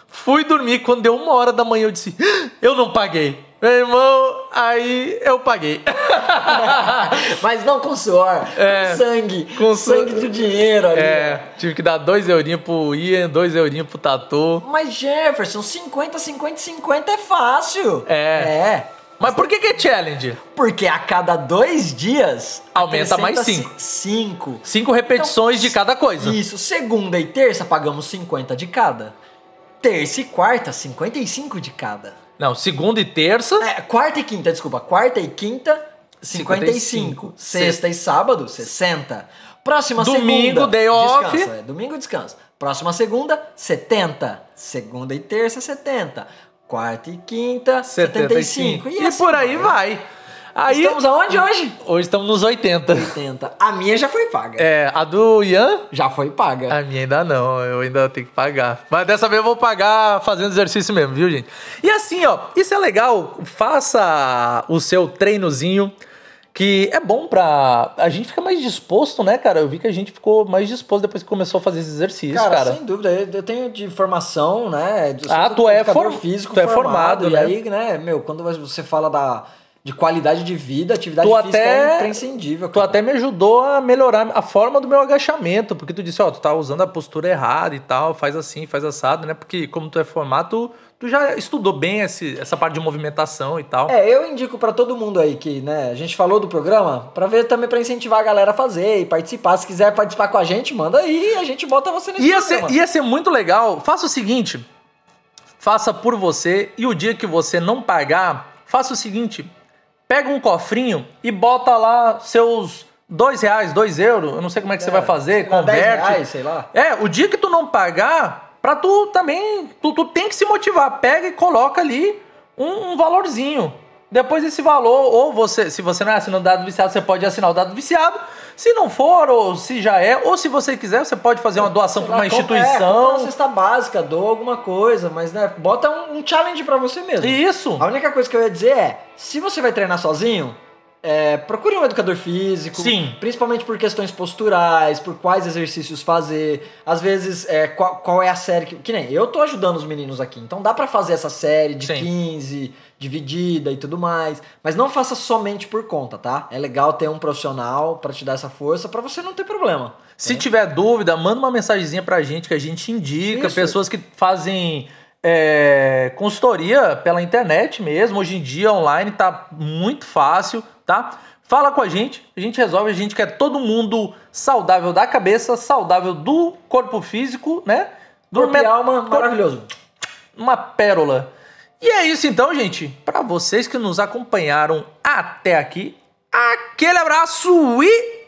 Fui dormir, quando deu uma hora da manhã, eu disse, "Ah, eu não paguei. Meu irmão, aí eu paguei. Mas não com suor, É, com sangue, com sangue. do dinheiro ali. É, tive que dar dois eurinhos pro Ian, dois eurinhos pro Tatu. Mas Jefferson, 50, 50, 50 é fácil. É. É. Mas por que que é challenge? Porque a cada dois dias Aumenta mais acrescenta cinco. Cinco repetições de cada coisa. Isso, segunda e terça pagamos 50 de cada. Terça e quarta, 55 de cada. Não, segunda e terça. É, quarta e quinta, desculpa. Quarta e quinta, 55. 55. Sexta e sábado, 60. Próxima Domingo, segunda. day off. Descansa, é, domingo, descansa. Próxima segunda, 70. Segunda e terça, 70. Quarta e quinta, 75. 75. E, assim por aí vai. Aí, Estamos aonde hoje? Hoje estamos nos 80. 80. A minha já foi paga. É, a do Ian? Já foi paga. A minha ainda não, eu ainda tenho que pagar. Mas dessa vez eu vou pagar fazendo exercício mesmo, viu, gente? E assim, ó, isso é legal. Faça o seu treinozinho, que é bom pra. A gente fica mais disposto, né, cara? Eu vi que a gente ficou mais disposto depois que começou a fazer esses exercícios, Cara, cara. sem dúvida, eu tenho de formação, né? Ah, tu é form- físico tu é formado, e né? aí, né, meu, quando você fala da, de qualidade de vida, atividade Tu física até- é imprescindível. Tu cara. até me ajudou a melhorar a forma do meu agachamento, porque tu disse, ó, tu tá usando a postura errada e tal, faz assim, faz assado, né? Porque como tu é formado, tu, tu já estudou bem esse, essa parte de movimentação e tal. É, eu indico pra todo mundo aí que, né, a gente falou do programa, pra ver também pra incentivar a galera a fazer e participar. Se quiser participar com a gente, manda aí e a gente bota você nesse Ia ser, programa. ia ser muito legal. Faça o seguinte: faça por você e o dia que você não pagar, faça o seguinte: pega um cofrinho e bota lá seus dois reais, dois euros. Eu não sei como é que você vai fazer, sei lá, 10 converte. reais, sei lá. É, o dia que tu não pagar, pra tu também, tu, tu tem que se motivar. Pega e coloca ali um, um valorzinho. Depois esse valor, ou você, se você não é assinante do dado viciado, você pode assinar o dado viciado. Se não for, ou se já é, ou se você quiser, você pode fazer uma doação para uma lá, compra- É, instituição. uma cesta básica, doa alguma coisa, mas né, bota um, um challenge pra você mesmo. Isso. A única coisa que eu ia dizer é, se você vai treinar sozinho, é, procure um educador físico. Sim. Principalmente por questões posturais, por quais exercícios fazer. Às vezes, é, qual, qual é a série que. Que nem eu tô ajudando os meninos aqui. Então dá pra fazer essa série de Sim. 15, dividida e tudo mais. Mas não faça somente por conta, tá? É legal ter um profissional pra te dar essa força pra você não ter problema. Se tiver dúvida, manda uma mensagenzinha pra gente que a gente indica. Isso. Pessoas que fazem é, consultoria pela internet mesmo. Hoje em dia, online, tá muito fácil, tá? Fala com a gente, a gente resolve. A gente quer todo mundo saudável da cabeça, saudável do corpo físico, né? Do Corpo met- alma, corpo- maravilhoso. uma pérola. E é isso então, gente. Para vocês que nos acompanharam até aqui, aquele abraço e